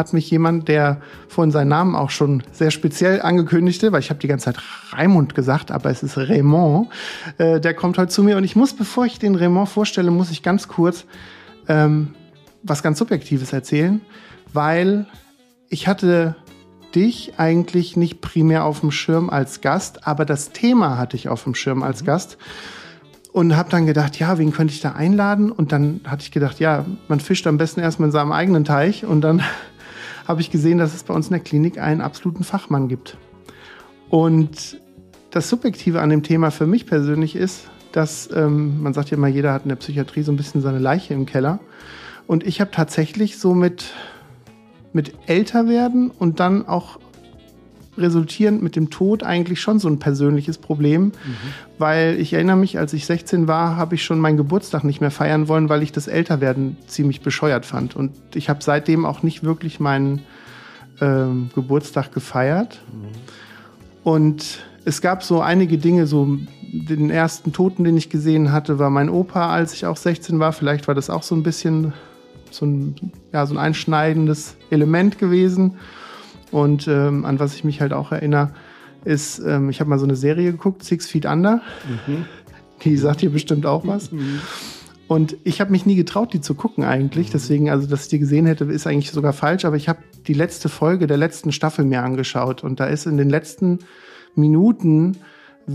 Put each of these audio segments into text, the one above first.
hat mich jemand, der vorhin seinen Namen auch schon sehr speziell angekündigte, weil ich habe die ganze Zeit Raimund gesagt, aber es ist Raymond, äh, der kommt heute zu mir und ich muss, bevor ich den Raymond vorstelle, muss ich ganz kurz ähm, was ganz Subjektives erzählen, weil ich hatte dich eigentlich nicht primär auf dem Schirm als Gast, aber das Thema hatte ich auf dem Schirm als mhm. Gast und habe dann gedacht, ja, wen könnte ich da einladen? Und dann hatte ich gedacht, ja, man fischt am besten erstmal in seinem eigenen Teich und dann habe ich gesehen, dass es bei uns in der Klinik einen absoluten Fachmann gibt. Und das Subjektive an dem Thema für mich persönlich ist, dass ähm, man sagt ja immer, jeder hat in der Psychiatrie so ein bisschen seine Leiche im Keller. Und ich habe tatsächlich so mit, mit Älterwerden und dann auch resultierend mit dem Tod eigentlich schon so ein persönliches Problem, mhm. weil ich erinnere mich, als ich 16 war, habe ich schon meinen Geburtstag nicht mehr feiern wollen, weil ich das Älterwerden ziemlich bescheuert fand. Und ich habe seitdem auch nicht wirklich meinen ähm, Geburtstag gefeiert. Mhm. Und es gab so einige Dinge, so den ersten Toten, den ich gesehen hatte, war mein Opa, als ich auch 16 war. Vielleicht war das auch so ein bisschen so ein, ja, so ein einschneidendes Element gewesen. Und ähm, an was ich mich halt auch erinnere, ist, ähm, ich habe mal so eine Serie geguckt, Six Feet Under. Mhm. Die sagt dir bestimmt auch was. Mhm. Und ich habe mich nie getraut, die zu gucken eigentlich. Mhm. Deswegen, also, dass ich die gesehen hätte, ist eigentlich sogar falsch. Aber ich habe die letzte Folge der letzten Staffel mir angeschaut. Und da ist in den letzten Minuten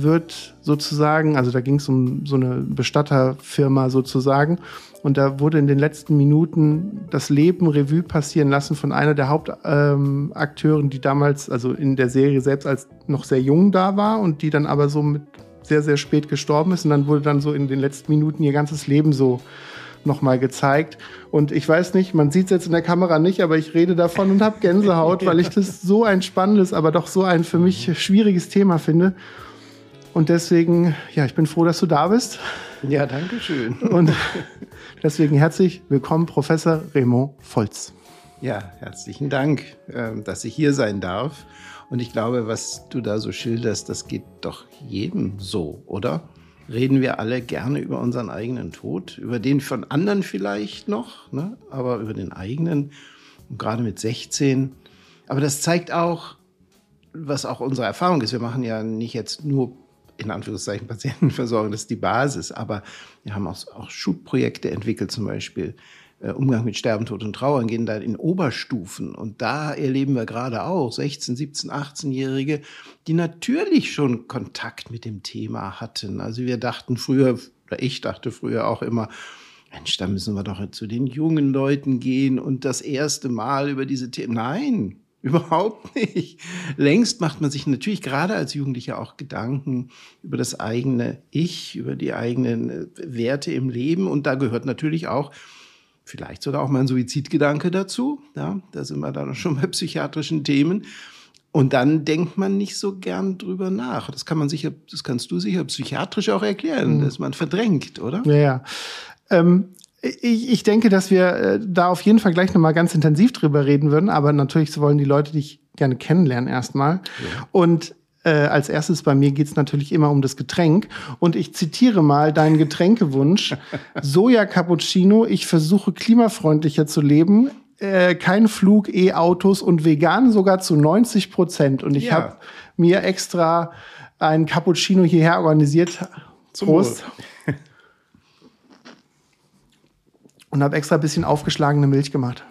wird sozusagen, also da ging es um so eine Bestatterfirma sozusagen, und da wurde in den letzten Minuten das Leben Revue passieren lassen von einer der Hauptakteuren, ähm, die damals, also in der Serie selbst als noch sehr jung da war und die dann aber so mit sehr, sehr spät gestorben ist. Und dann wurde dann so in den letzten Minuten ihr ganzes Leben so nochmal gezeigt. Und ich weiß nicht, man sieht es jetzt in der Kamera nicht, aber ich rede davon und habe Gänsehaut, weil ich das so ein spannendes, aber doch so ein für mich schwieriges Thema finde. Und deswegen, ja, ich bin froh, dass du da bist. Ja, danke schön. Und deswegen herzlich willkommen, Professor Remo Volz. Ja, herzlichen Dank, ähm, dass ich hier sein darf. Und ich glaube, was du da so schilderst, das geht doch jedem so, oder? Reden wir alle gerne über unseren eigenen Tod, über den von anderen vielleicht noch, ne? aber über den eigenen, und gerade mit 16. Aber das zeigt auch, was auch unsere Erfahrung ist. Wir machen ja nicht jetzt nur in Anführungszeichen Patientenversorgung, das ist die Basis. Aber wir haben auch, auch Schubprojekte entwickelt, zum Beispiel äh, Umgang mit Sterben, Tod und Trauern, gehen da in Oberstufen. Und da erleben wir gerade auch 16, 17, 18-Jährige, die natürlich schon Kontakt mit dem Thema hatten. Also wir dachten früher, oder ich dachte früher auch immer, Mensch, da müssen wir doch zu den jungen Leuten gehen und das erste Mal über diese Themen. Nein, Überhaupt nicht. Längst macht man sich natürlich gerade als Jugendlicher auch Gedanken über das eigene Ich, über die eigenen äh, Werte im Leben. Und da gehört natürlich auch vielleicht sogar auch mal ein Suizidgedanke dazu. Ja, da sind wir dann schon bei psychiatrischen Themen. Und dann denkt man nicht so gern drüber nach. Das kann man sicher, das kannst du sicher psychiatrisch auch erklären, mhm. dass man verdrängt, oder? Ja, ja. Ähm, ich, ich denke, dass wir äh, da auf jeden Fall gleich nochmal ganz intensiv drüber reden würden, aber natürlich wollen die Leute dich gerne kennenlernen erstmal. Ja. Und äh, als erstes bei mir geht's natürlich immer um das Getränk. Und ich zitiere mal deinen Getränkewunsch. Soja Cappuccino, ich versuche klimafreundlicher zu leben. Äh, kein Flug, E-Autos und vegan sogar zu 90 Prozent. Und ich ja. habe mir extra ein Cappuccino hierher organisiert. Zum Prost. Und habe extra ein bisschen aufgeschlagene Milch gemacht.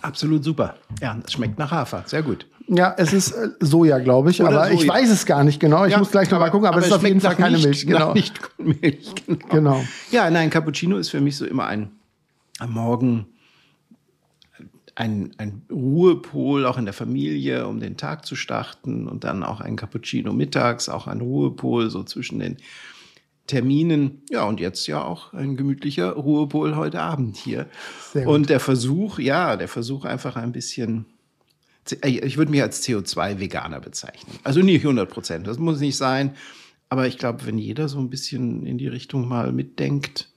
Absolut super. Ja, es schmeckt nach Hafer. Sehr gut. Ja, es ist äh, Soja, glaube ich, Oder aber Soja. ich weiß es gar nicht genau. Ich ja, muss gleich noch mal gucken, aber, aber es ist auf jeden Fall keine nicht, Milch. Genau. Nicht Milch. Genau. genau. Ja, nein, Cappuccino ist für mich so immer ein am Morgen ein, ein Ruhepol, auch in der Familie, um den Tag zu starten und dann auch ein Cappuccino mittags, auch ein Ruhepol so zwischen den Terminen. Ja, und jetzt ja auch ein gemütlicher Ruhepol heute Abend hier. Und der Versuch, ja, der Versuch einfach ein bisschen äh, ich würde mich als CO2-Veganer bezeichnen. Also nicht 100 Prozent, das muss nicht sein. Aber ich glaube, wenn jeder so ein bisschen in die Richtung mal mitdenkt.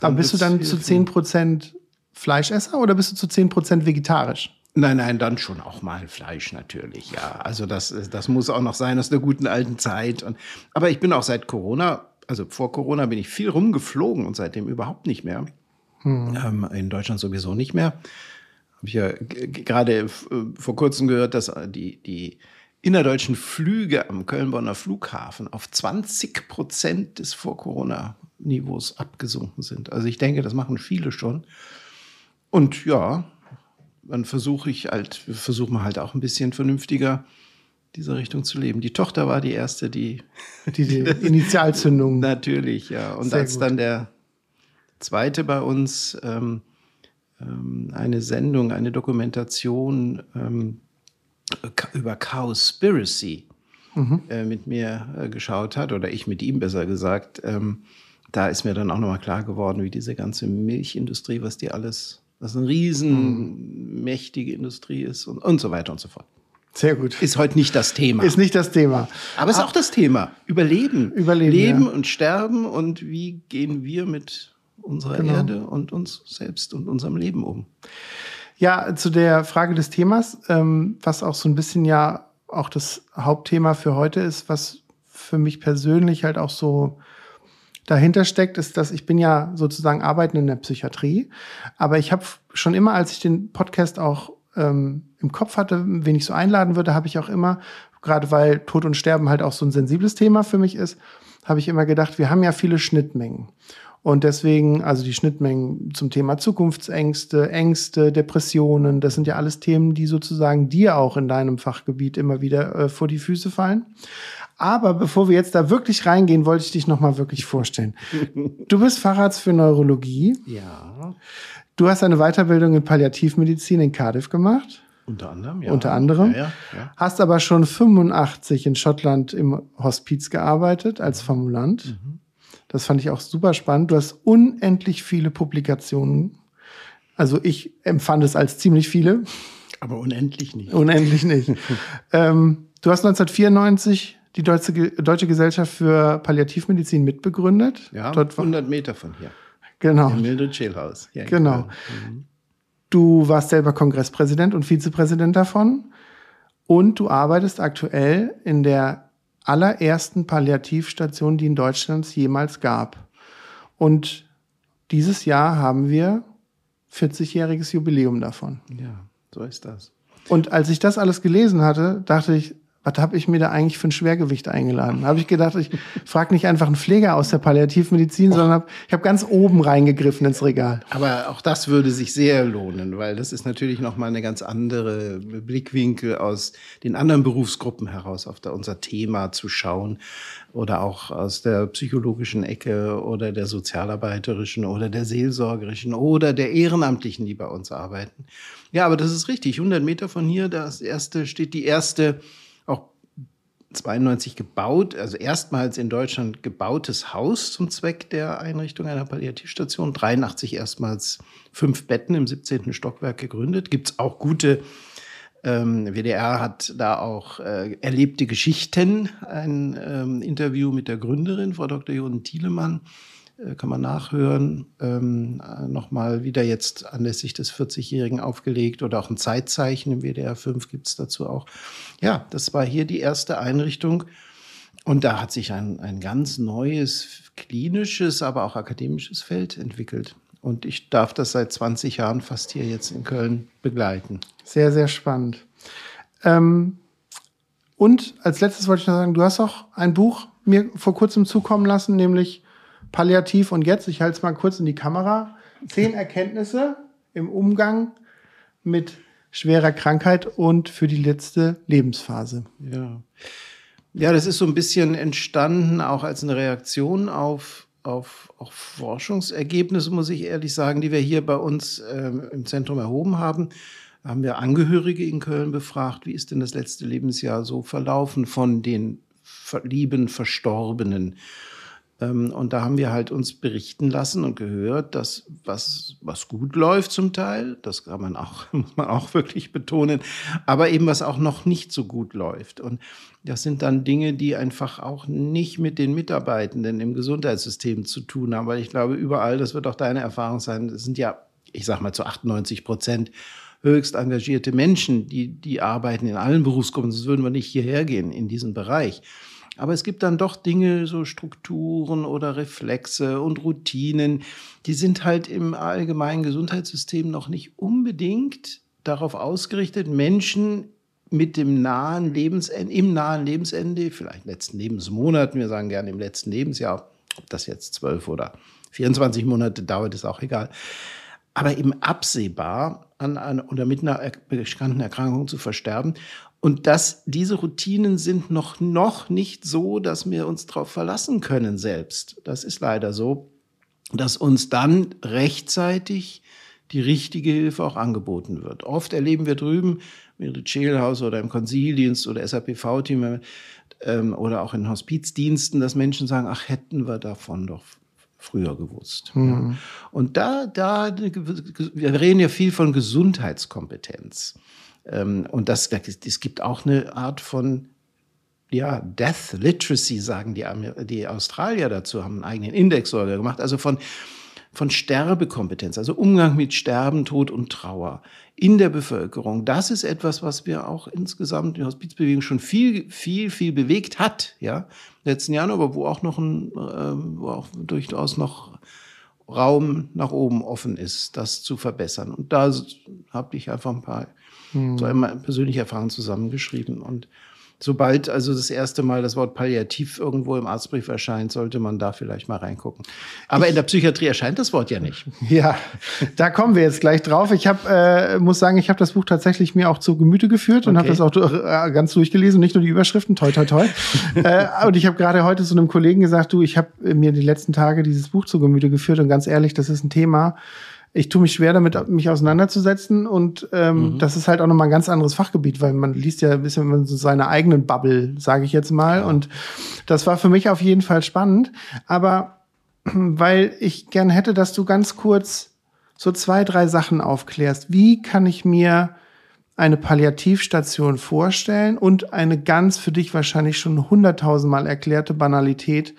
Aber bist du dann zu 10 Prozent Fleischesser oder bist du zu 10 Prozent vegetarisch? Nein, nein, dann schon auch mal Fleisch natürlich, ja. Also das, das muss auch noch sein aus der guten alten Zeit. Und, aber ich bin auch seit Corona, also vor Corona bin ich viel rumgeflogen und seitdem überhaupt nicht mehr. Hm. Ähm, in Deutschland sowieso nicht mehr. Habe ich ja gerade äh, vor kurzem gehört, dass die, die innerdeutschen Flüge am Köln-Bonner Flughafen auf 20 Prozent des Vor-Corona-Niveaus abgesunken sind. Also ich denke, das machen viele schon. Und ja, dann versuche ich halt, versuchen wir halt auch ein bisschen vernünftiger dieser Richtung zu leben. Die Tochter war die erste, die die, die Initialzündung. Natürlich, ja. Und Sehr als gut. dann der zweite bei uns ähm, ähm, eine Sendung, eine Dokumentation ähm, über Cowspiracy mhm. äh, mit mir äh, geschaut hat, oder ich mit ihm besser gesagt, ähm, da ist mir dann auch nochmal klar geworden, wie diese ganze Milchindustrie, was die alles was eine riesenmächtige Industrie ist und, und so weiter und so fort. Sehr gut. Ist heute nicht das Thema. Ist nicht das Thema. Aber ist auch das Thema. Überleben. Überleben. Leben ja. und sterben und wie gehen wir mit unserer genau. Erde und uns selbst und unserem Leben um. Ja, zu der Frage des Themas, ähm, was auch so ein bisschen ja auch das Hauptthema für heute ist, was für mich persönlich halt auch so dahinter steckt, ist, dass ich bin ja sozusagen arbeitend in der Psychiatrie, aber ich habe schon immer, als ich den Podcast auch ähm, im Kopf hatte, wen ich so einladen würde, habe ich auch immer, gerade weil Tod und Sterben halt auch so ein sensibles Thema für mich ist, habe ich immer gedacht, wir haben ja viele Schnittmengen. Und deswegen, also die Schnittmengen zum Thema Zukunftsängste, Ängste, Depressionen, das sind ja alles Themen, die sozusagen dir auch in deinem Fachgebiet immer wieder äh, vor die Füße fallen. Aber bevor wir jetzt da wirklich reingehen, wollte ich dich nochmal wirklich vorstellen. Du bist Facharzt für Neurologie. Ja. Du hast eine Weiterbildung in Palliativmedizin in Cardiff gemacht. Unter anderem, ja. Unter anderem. Ja, ja, ja. Hast aber schon 85 in Schottland im Hospiz gearbeitet als Formulant. Mhm. Das fand ich auch super spannend. Du hast unendlich viele Publikationen. Also ich empfand es als ziemlich viele. Aber unendlich nicht. Unendlich nicht. ähm, du hast 1994 die Deutsche, Deutsche Gesellschaft für Palliativmedizin mitbegründet. Ja, Dort 100 Meter von hier. Genau. Im Mildred Schälhaus. Ja, genau. Mhm. Du warst selber Kongresspräsident und Vizepräsident davon. Und du arbeitest aktuell in der allerersten Palliativstation, die in Deutschland jemals gab. Und dieses Jahr haben wir 40-jähriges Jubiläum davon. Ja, so ist das. Und als ich das alles gelesen hatte, dachte ich, was habe ich mir da eigentlich für ein Schwergewicht eingeladen? Habe ich gedacht, ich frage nicht einfach einen Pfleger aus der Palliativmedizin, sondern hab, ich habe ganz oben reingegriffen ins Regal. Aber auch das würde sich sehr lohnen, weil das ist natürlich noch mal eine ganz andere Blickwinkel aus den anderen Berufsgruppen heraus auf da unser Thema zu schauen oder auch aus der psychologischen Ecke oder der sozialarbeiterischen oder der seelsorgerischen oder der ehrenamtlichen, die bei uns arbeiten. Ja, aber das ist richtig. 100 Meter von hier, das erste steht die erste 92 gebaut, also erstmals in Deutschland gebautes Haus zum Zweck der Einrichtung einer Palliativstation. 83 erstmals fünf Betten im 17. Stockwerk gegründet. Gibt's auch gute, ähm, WDR hat da auch äh, erlebte Geschichten. Ein ähm, Interview mit der Gründerin, Frau Dr. Jonen Thielemann, äh, kann man nachhören. Ähm, äh, Nochmal wieder jetzt anlässlich des 40-Jährigen aufgelegt oder auch ein Zeitzeichen im WDR 5 gibt's dazu auch. Ja, das war hier die erste Einrichtung. Und da hat sich ein, ein ganz neues klinisches, aber auch akademisches Feld entwickelt. Und ich darf das seit 20 Jahren fast hier jetzt in Köln begleiten. Sehr, sehr spannend. Ähm, und als letztes wollte ich noch sagen, du hast auch ein Buch mir vor kurzem zukommen lassen, nämlich Palliativ und jetzt, ich halte es mal kurz in die Kamera, zehn Erkenntnisse im Umgang mit schwerer Krankheit und für die letzte Lebensphase. Ja. Ja, das ist so ein bisschen entstanden auch als eine Reaktion auf, auf, auf Forschungsergebnisse, muss ich ehrlich sagen, die wir hier bei uns ähm, im Zentrum erhoben haben. Da haben wir Angehörige in Köln befragt, wie ist denn das letzte Lebensjahr so verlaufen von den lieben Verstorbenen. Ähm, und da haben wir halt uns berichten lassen und gehört, dass was, was gut läuft zum Teil, das kann man auch, muss man auch wirklich betonen, aber eben was auch noch nicht so gut läuft. Und das sind dann Dinge, die einfach auch nicht mit den Mitarbeitenden im Gesundheitssystem zu tun haben, weil ich glaube, überall, das wird auch deine Erfahrung sein, das sind ja, ich sag mal, zu 98 Prozent höchst engagierte Menschen, die, die arbeiten in allen Berufsgruppen, sonst würden wir nicht hierher gehen in diesen Bereich. Aber es gibt dann doch Dinge, so Strukturen oder Reflexe und Routinen, die sind halt im allgemeinen Gesundheitssystem noch nicht unbedingt darauf ausgerichtet, Menschen mit dem nahen Lebensende, im nahen Lebensende, vielleicht letzten Lebensmonaten, wir sagen gerne im letzten Lebensjahr, ob das jetzt zwölf oder 24 Monate dauert, ist auch egal, aber eben absehbar an, an oder mit einer bekannten Erkrankung zu versterben. Und dass diese Routinen sind noch, noch nicht so, dass wir uns darauf verlassen können selbst. Das ist leider so, dass uns dann rechtzeitig die richtige Hilfe auch angeboten wird. Oft erleben wir drüben, mit Jailhouse oder im Konzildienst oder SAPV-Team ähm, oder auch in Hospizdiensten, dass Menschen sagen, ach, hätten wir davon doch früher gewusst. Mhm. Ja. Und da, da, wir reden ja viel von Gesundheitskompetenz. Ähm, und das, es gibt auch eine Art von ja, Death Literacy, sagen die, die Australier dazu, haben einen eigenen Index sogar gemacht, also von, von Sterbekompetenz, also Umgang mit Sterben, Tod und Trauer in der Bevölkerung. Das ist etwas, was wir auch insgesamt in der Hospizbewegung schon viel, viel, viel bewegt hat, ja, letzten Jahren, aber wo auch noch ein, äh, wo auch durchaus noch Raum nach oben offen ist, das zu verbessern. Und da habe ich einfach ein paar hm. so einmal persönliche Erfahrungen zusammengeschrieben. Und sobald also das erste Mal das Wort Palliativ irgendwo im Arztbrief erscheint, sollte man da vielleicht mal reingucken. Aber ich, in der Psychiatrie erscheint das Wort ja nicht. Ja, da kommen wir jetzt gleich drauf. Ich habe, äh, muss sagen, ich habe das Buch tatsächlich mir auch zu Gemüte geführt und okay. habe das auch äh, ganz durchgelesen, nicht nur die Überschriften, toi, toi, toi. äh, und ich habe gerade heute zu einem Kollegen gesagt, du, ich habe mir die letzten Tage dieses Buch zu Gemüte geführt und ganz ehrlich, das ist ein Thema, ich tue mich schwer damit, mich auseinanderzusetzen. Und ähm, mhm. das ist halt auch nochmal ein ganz anderes Fachgebiet, weil man liest ja ein bisschen so seine eigenen Bubble, sage ich jetzt mal. Und das war für mich auf jeden Fall spannend. Aber weil ich gern hätte, dass du ganz kurz so zwei, drei Sachen aufklärst. Wie kann ich mir eine Palliativstation vorstellen und eine ganz für dich wahrscheinlich schon hunderttausendmal erklärte Banalität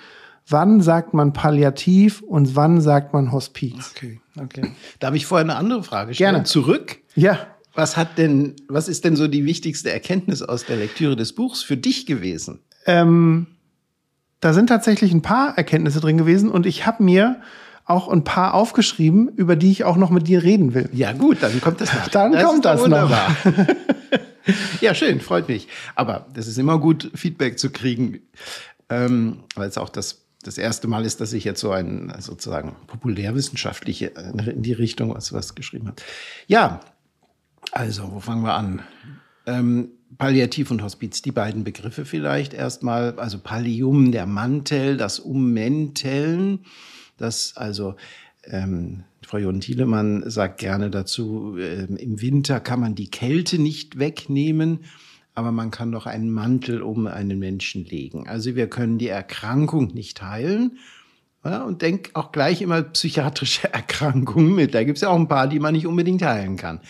wann sagt man Palliativ und wann sagt man Hospiz? Okay, okay. Darf ich vorher eine andere Frage stellen? Gerne. Zurück? Ja. Was hat denn, was ist denn so die wichtigste Erkenntnis aus der Lektüre des Buchs für dich gewesen? Ähm, da sind tatsächlich ein paar Erkenntnisse drin gewesen und ich habe mir auch ein paar aufgeschrieben, über die ich auch noch mit dir reden will. Ja gut, dann kommt das noch. Dann das kommt das wunderbar. noch. ja, schön, freut mich. Aber das ist immer gut, Feedback zu kriegen, ähm, weil es auch das das erste Mal ist, dass ich jetzt so ein sozusagen populärwissenschaftliche äh, in die Richtung was, was geschrieben habe. Ja, also, wo fangen wir an? Ähm, Palliativ und Hospiz, die beiden Begriffe vielleicht erstmal. Also Pallium, der Mantel, das Ummänteln, das also ähm, Frau Jon Thielemann sagt gerne dazu, äh, im Winter kann man die Kälte nicht wegnehmen aber man kann doch einen Mantel um einen Menschen legen. Also wir können die Erkrankung nicht heilen. Ja, und denk auch gleich immer psychiatrische Erkrankungen mit. Da gibt es ja auch ein paar, die man nicht unbedingt heilen kann.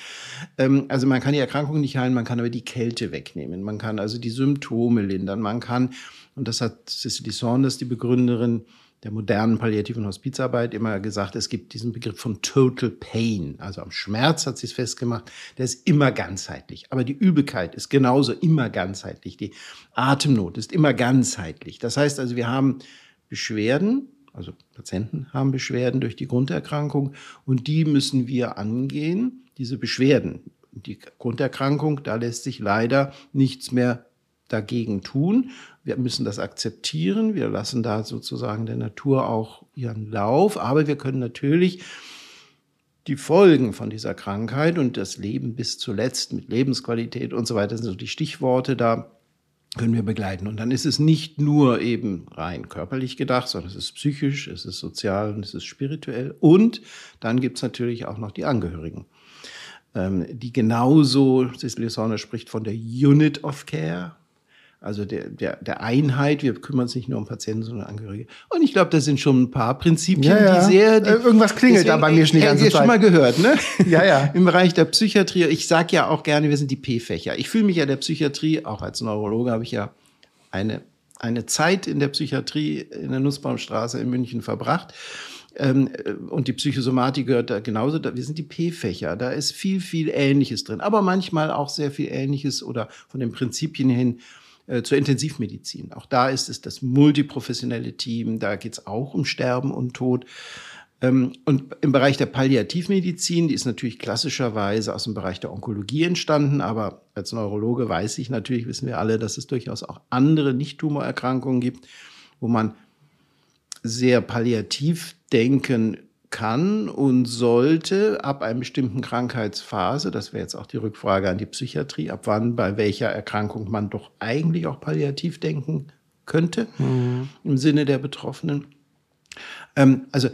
Ähm, also man kann die Erkrankung nicht heilen, man kann aber die Kälte wegnehmen. Man kann also die Symptome lindern. Man kann, und das hat Cicely Saunders, die Begründerin der modernen palliativen Hospizarbeit immer gesagt, es gibt diesen Begriff von Total Pain. Also am Schmerz hat sie es festgemacht, der ist immer ganzheitlich. Aber die Übelkeit ist genauso immer ganzheitlich. Die Atemnot ist immer ganzheitlich. Das heißt also, wir haben Beschwerden, also Patienten haben Beschwerden durch die Grunderkrankung und die müssen wir angehen, diese Beschwerden. Die Grunderkrankung, da lässt sich leider nichts mehr dagegen tun. Wir müssen das akzeptieren. Wir lassen da sozusagen der Natur auch ihren Lauf. Aber wir können natürlich die Folgen von dieser Krankheit und das Leben bis zuletzt mit Lebensqualität und so weiter sind so die Stichworte da können wir begleiten. Und dann ist es nicht nur eben rein körperlich gedacht, sondern es ist psychisch, es ist sozial und es ist spirituell. Und dann gibt es natürlich auch noch die Angehörigen, ähm, die genauso, Cicely Saunders spricht von der Unit of Care, also der, der, der Einheit. Wir kümmern uns nicht nur um Patienten, sondern Angehörige. Und ich glaube, das sind schon ein paar Prinzipien, ja, ja. die sehr. Die, äh, Irgendwas klingelt deswegen, da bei mir schon die ganze Zeit. schon mal gehört, ne? Ja, ja. Im Bereich der Psychiatrie. Ich sage ja auch gerne, wir sind die P-Fächer. Ich fühle mich ja der Psychiatrie, auch als Neurologe habe ich ja eine, eine Zeit in der Psychiatrie in der Nussbaumstraße in München verbracht. Ähm, äh, und die Psychosomatik gehört da genauso. Da, wir sind die P-Fächer. Da ist viel, viel Ähnliches drin. Aber manchmal auch sehr viel Ähnliches oder von den Prinzipien hin äh, zur Intensivmedizin. Auch da ist es das multiprofessionelle Team. Da geht es auch um Sterben und Tod. Ähm, und im Bereich der Palliativmedizin, die ist natürlich klassischerweise aus dem Bereich der Onkologie entstanden, aber als Neurologe weiß ich natürlich, wissen wir alle, dass es durchaus auch andere Nicht-Tumorerkrankungen gibt, wo man sehr palliativ denken kann und sollte ab einer bestimmten Krankheitsphase, das wäre jetzt auch die Rückfrage an die Psychiatrie, ab wann bei welcher Erkrankung man doch eigentlich auch palliativ denken könnte, mhm. im Sinne der Betroffenen. Ähm, also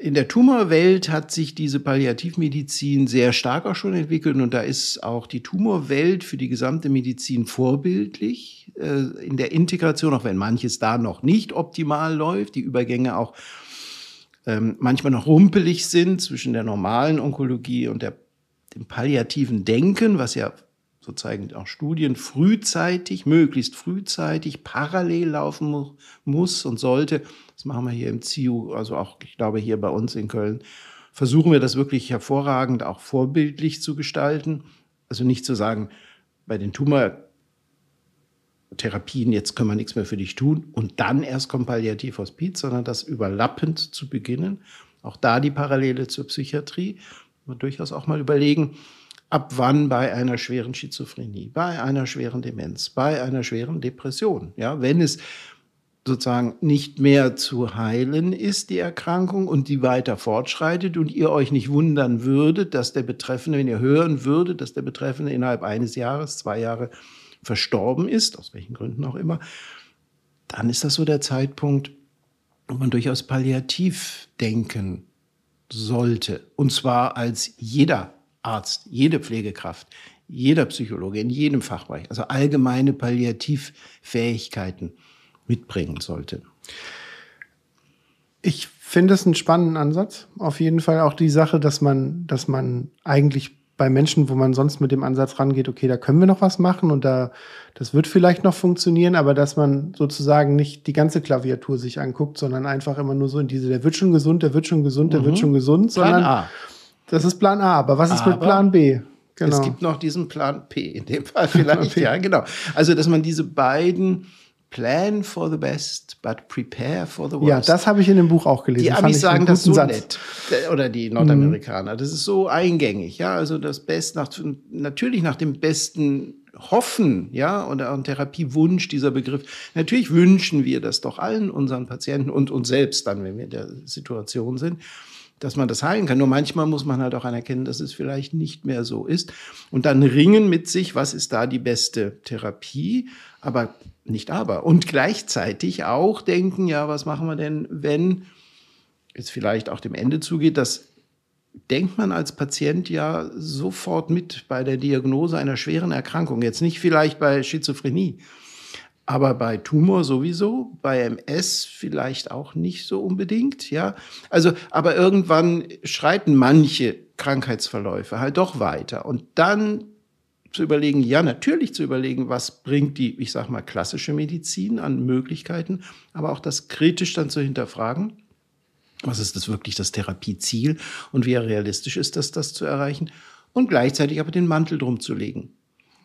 in der Tumorwelt hat sich diese Palliativmedizin sehr stark auch schon entwickelt und da ist auch die Tumorwelt für die gesamte Medizin vorbildlich äh, in der Integration, auch wenn manches da noch nicht optimal läuft, die Übergänge auch ähm, manchmal noch rumpelig sind zwischen der normalen Onkologie und der, dem palliativen Denken, was ja so zeigen auch Studien, frühzeitig, möglichst frühzeitig parallel laufen mu muss und sollte. Das machen wir hier im ZIU, also auch, ich glaube, hier bei uns in Köln, versuchen wir das wirklich hervorragend auch vorbildlich zu gestalten. Also nicht zu sagen, bei den Tumortherapien, jetzt können wir nichts mehr für dich tun und dann erst kommt Palliativhospiz, sondern das überlappend zu beginnen. Auch da die Parallele zur Psychiatrie. Man durchaus auch mal überlegen, ab wann bei einer schweren Schizophrenie, bei einer schweren Demenz, bei einer schweren Depression, ja, wenn es sozusagen nicht mehr zu heilen ist, die Erkrankung, und die weiter fortschreitet und ihr euch nicht wundern würdet, dass der Betreffende, wenn ihr hören würdet, dass der Betreffende innerhalb eines Jahres, zwei Jahre verstorben ist, aus welchen Gründen auch immer, dann ist das so der Zeitpunkt, wo man durchaus palliativ denken sollte. Und zwar als jeder Arzt, jede Pflegekraft, jeder Psychologe in jedem Fachbereich, also allgemeine Palliativfähigkeiten mitbringen sollte. Ich finde es einen spannenden Ansatz. Auf jeden Fall auch die Sache, dass man, dass man eigentlich bei Menschen, wo man sonst mit dem Ansatz rangeht, okay, da können wir noch was machen und da, das wird vielleicht noch funktionieren, aber dass man sozusagen nicht die ganze Klaviatur sich anguckt, sondern einfach immer nur so in diese, der wird schon gesund, der wird schon gesund, der mhm. wird schon gesund, sondern Plan A. das ist Plan A. Aber was ist aber mit Plan B? Genau. Es gibt noch diesen Plan P in dem Fall vielleicht, ja, genau. Also, dass man diese beiden Plan for the best, but prepare for the worst. Ja, das habe ich in dem Buch auch gelesen. Die Amis sagen das so Satz. nett. Oder die Nordamerikaner. Das ist so eingängig. Ja, also das Beste nach, natürlich nach dem besten Hoffen, ja, und ein Therapiewunsch, dieser Begriff. Natürlich wünschen wir das doch allen unseren Patienten und uns selbst dann, wenn wir in der Situation sind dass man das heilen kann. Nur manchmal muss man halt auch anerkennen, dass es vielleicht nicht mehr so ist. Und dann ringen mit sich, was ist da die beste Therapie? Aber nicht aber. Und gleichzeitig auch denken, ja, was machen wir denn, wenn es vielleicht auch dem Ende zugeht, das denkt man als Patient ja sofort mit bei der Diagnose einer schweren Erkrankung. Jetzt nicht vielleicht bei Schizophrenie, aber bei Tumor sowieso, bei MS vielleicht auch nicht so unbedingt, ja. Also, aber irgendwann schreiten manche Krankheitsverläufe halt doch weiter. Und dann zu überlegen, ja, natürlich zu überlegen, was bringt die, ich sag mal, klassische Medizin an Möglichkeiten, aber auch das kritisch dann zu hinterfragen. Was ist das wirklich das Therapieziel und wie realistisch ist das, das zu erreichen? Und gleichzeitig aber den Mantel drum zu legen.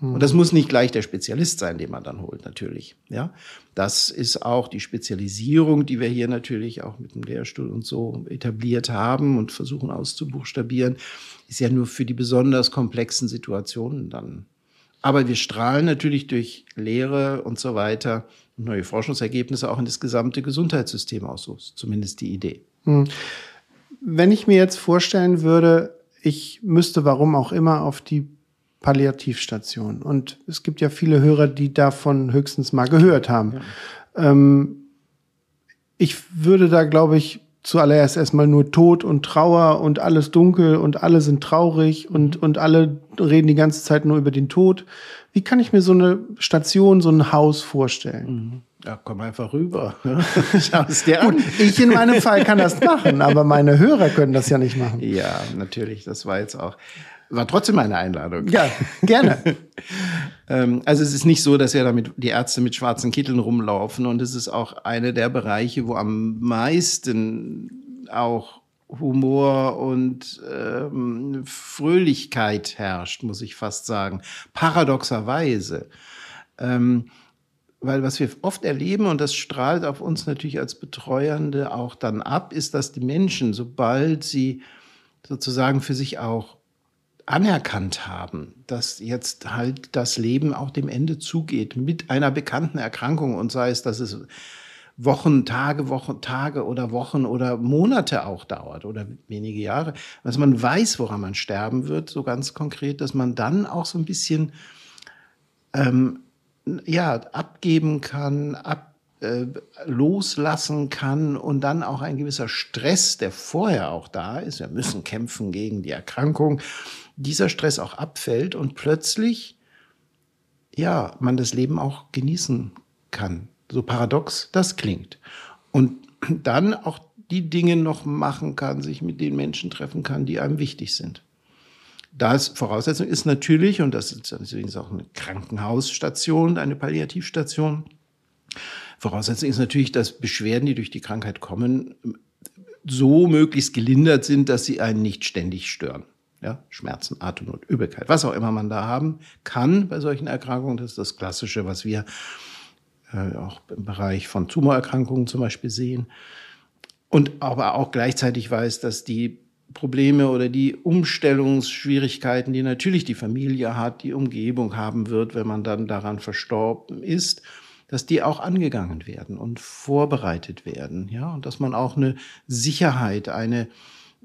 Und das muss nicht gleich der Spezialist sein, den man dann holt, natürlich. Ja, das ist auch die Spezialisierung, die wir hier natürlich auch mit dem Lehrstuhl und so etabliert haben und versuchen auszubuchstabieren, ist ja nur für die besonders komplexen Situationen dann. Aber wir strahlen natürlich durch Lehre und so weiter und neue Forschungsergebnisse auch in das gesamte Gesundheitssystem aus. So ist zumindest die Idee. Hm. Wenn ich mir jetzt vorstellen würde, ich müsste warum auch immer auf die Palliativstation. Und es gibt ja viele Hörer, die davon höchstens mal gehört haben. Ja. Ähm, ich würde da, glaube ich, zuallererst erstmal nur Tod und Trauer und alles dunkel und alle sind traurig und, und alle reden die ganze Zeit nur über den Tod. Wie kann ich mir so eine Station, so ein Haus vorstellen? Mhm. Ja, komm einfach rüber. Ne? Schau es dir an. Gut, ich in meinem Fall kann das machen, aber meine Hörer können das ja nicht machen. Ja, natürlich. Das war jetzt auch, war trotzdem eine Einladung. Ja, gerne. Ähm, also es ist nicht so, dass ja damit die Ärzte mit schwarzen Kitteln rumlaufen und es ist auch einer der Bereiche, wo am meisten auch Humor und ähm, Fröhlichkeit herrscht, muss ich fast sagen. Paradoxerweise. Ähm, weil was wir oft erleben, und das strahlt auf uns natürlich als Betreuernde auch dann ab, ist, dass die Menschen, sobald sie sozusagen für sich auch anerkannt haben, dass jetzt halt das Leben auch dem Ende zugeht mit einer bekannten Erkrankung und sei es, dass es Wochen, Tage, Wochen, Tage oder Wochen oder Monate auch dauert oder wenige Jahre, dass man weiß, woran man sterben wird, so ganz konkret, dass man dann auch so ein bisschen ähm, ja, abgeben kann, ab, äh, loslassen kann und dann auch ein gewisser Stress, der vorher auch da ist, wir müssen kämpfen gegen die Erkrankung, dieser Stress auch abfällt und plötzlich, ja, man das Leben auch genießen kann. So paradox das klingt. Und dann auch die Dinge noch machen kann, sich mit den Menschen treffen kann, die einem wichtig sind. Das Voraussetzung ist natürlich, und das ist übrigens auch eine Krankenhausstation, eine Palliativstation, Voraussetzung ist natürlich, dass Beschwerden, die durch die Krankheit kommen, so möglichst gelindert sind, dass sie einen nicht ständig stören. Ja, Schmerzen, Atemnot, Übelkeit, was auch immer man da haben kann bei solchen Erkrankungen. Das ist das Klassische, was wir äh, auch im Bereich von Tumorerkrankungen zum Beispiel sehen. Und aber auch gleichzeitig weiß, dass die Probleme oder die Umstellungsschwierigkeiten, die natürlich die Familie hat, die Umgebung haben wird, wenn man dann daran verstorben ist, dass die auch angegangen werden und vorbereitet werden, ja, und dass man auch eine Sicherheit, eine,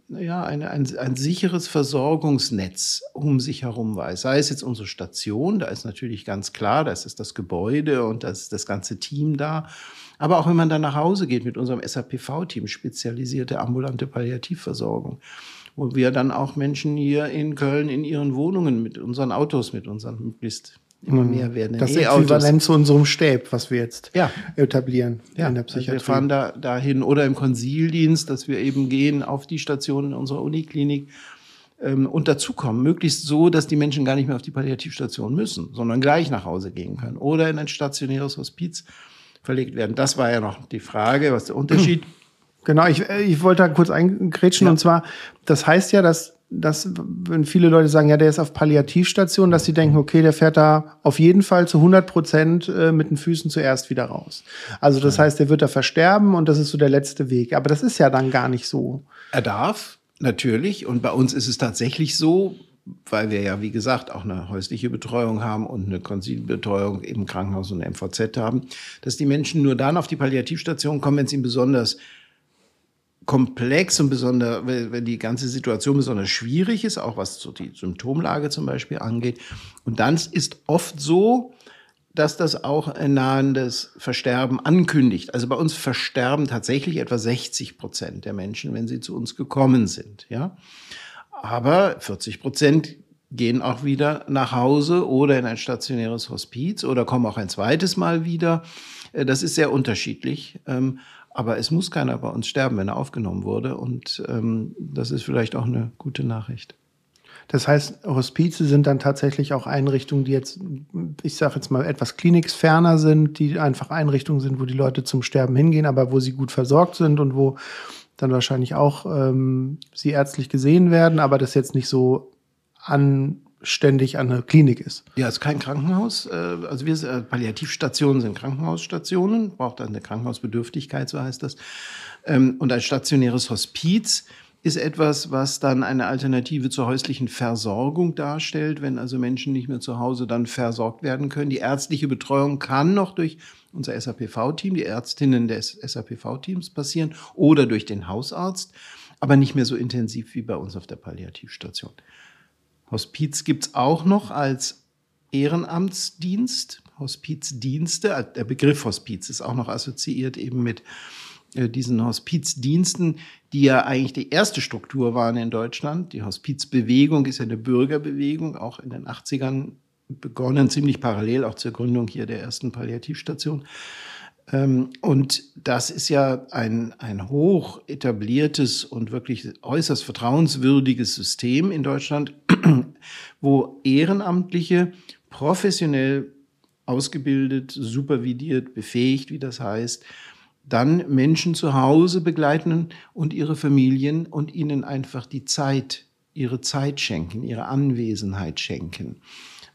ja, eine, ein, ein sicheres Versorgungsnetz um sich herum weiß. Sei es jetzt unsere Station, da ist natürlich ganz klar, das ist das Gebäude und das ist das ganze Team da. Aber auch wenn man dann nach Hause geht mit unserem SAPV-Team, spezialisierte ambulante Palliativversorgung, wo wir dann auch Menschen hier in Köln in ihren Wohnungen mit unseren Autos, mit unseren möglichst immer mehr werden. Das ist äquivalent zu unserem Stäb, was wir jetzt ja. etablieren ja. in der Psychiatrie. Also wir fahren da dahin oder im Konsildienst, dass wir eben gehen auf die Stationen in unserer Uniklinik ähm, und dazukommen, möglichst so, dass die Menschen gar nicht mehr auf die Palliativstation müssen, sondern gleich nach Hause gehen können oder in ein stationäres Hospiz verlegt werden. Das war ja noch die Frage, was der Unterschied. Genau, ich, äh, ich wollte da kurz eingrätschen ja. und zwar, das heißt ja, dass dass, wenn viele Leute sagen, ja, der ist auf Palliativstation, dass sie denken, okay, der fährt da auf jeden Fall zu 100 Prozent äh, mit den Füßen zuerst wieder raus. Also das heißt, der wird da versterben und das ist so der letzte Weg. Aber das ist ja dann gar nicht so. Er darf, natürlich. Und bei uns ist es tatsächlich so, weil wir ja, wie gesagt, auch eine häusliche Betreuung haben und eine Konzilbetreuung im Krankenhaus und MVZ haben, dass die Menschen nur dann auf die Palliativstation kommen, wenn es ihnen besonders komplex und besonders, wenn die ganze Situation besonders schwierig ist, auch was so die Symptomlage zum Beispiel angeht. Und dann ist oft so, dass das auch ein nahendes Versterben ankündigt. Also bei uns versterben tatsächlich etwa 60 Prozent der Menschen, wenn sie zu uns gekommen sind. Ja, aber 40 Prozent gehen auch wieder nach Hause oder in ein stationäres Hospiz oder kommen auch ein zweites Mal wieder. Äh, das ist sehr unterschiedlich. Aber es muss keiner bei uns sterben, wenn er aufgenommen wurde. Und ähm, das ist vielleicht auch eine gute Nachricht. Das heißt, Hospize sind dann tatsächlich auch Einrichtungen, die jetzt, ich sage jetzt mal, etwas kliniksferner sind, die einfach Einrichtungen sind, wo die Leute zum Sterben hingehen, aber wo sie gut versorgt sind und wo dann wahrscheinlich auch ähm, sie ärztlich gesehen werden, aber das jetzt nicht so anständig an der Klinik ist. Ja, es ist kein Krankenhaus. Äh, also wir äh, Palliativstationen sind Krankenhausstationen, braucht eine Krankenhausbedürftigkeit, so heißt das. Ähm, und ein stationäres Hospiz ist etwas, was dann eine Alternative zur häuslichen Versorgung darstellt, wenn also Menschen nicht mehr zu Hause dann versorgt werden können. Die ärztliche Betreuung kann noch durch unser SAPV-Team, die Ärztinnen des SAPV-Teams passieren oder durch den Hausarzt, aber nicht mehr so intensiv wie bei uns auf der Palliativstation. Hospiz gibt es auch noch als Ehrenamtsdienst, Hospizdienste. Der Begriff Hospiz ist auch noch assoziiert eben mit äh, diesen Hospizdiensten, die ja eigentlich die erste Struktur waren in Deutschland. Die Hospizbewegung ist ja eine Bürgerbewegung, auch in den 80ern begonnen, ziemlich parallel auch zur Gründung hier der ersten Palliativstation. Ähm, und das ist ja ein, ein hoch etabliertes und wirklich äußerst vertrauenswürdiges System in Deutschland, wo Ehrenamtliche professionell ausgebildet, supervidiert, befähigt, wie das heißt, dann Menschen zu Hause begleiten und ihre Familien und ihnen einfach die Zeit, ihre Zeit schenken, ihre Anwesenheit schenken.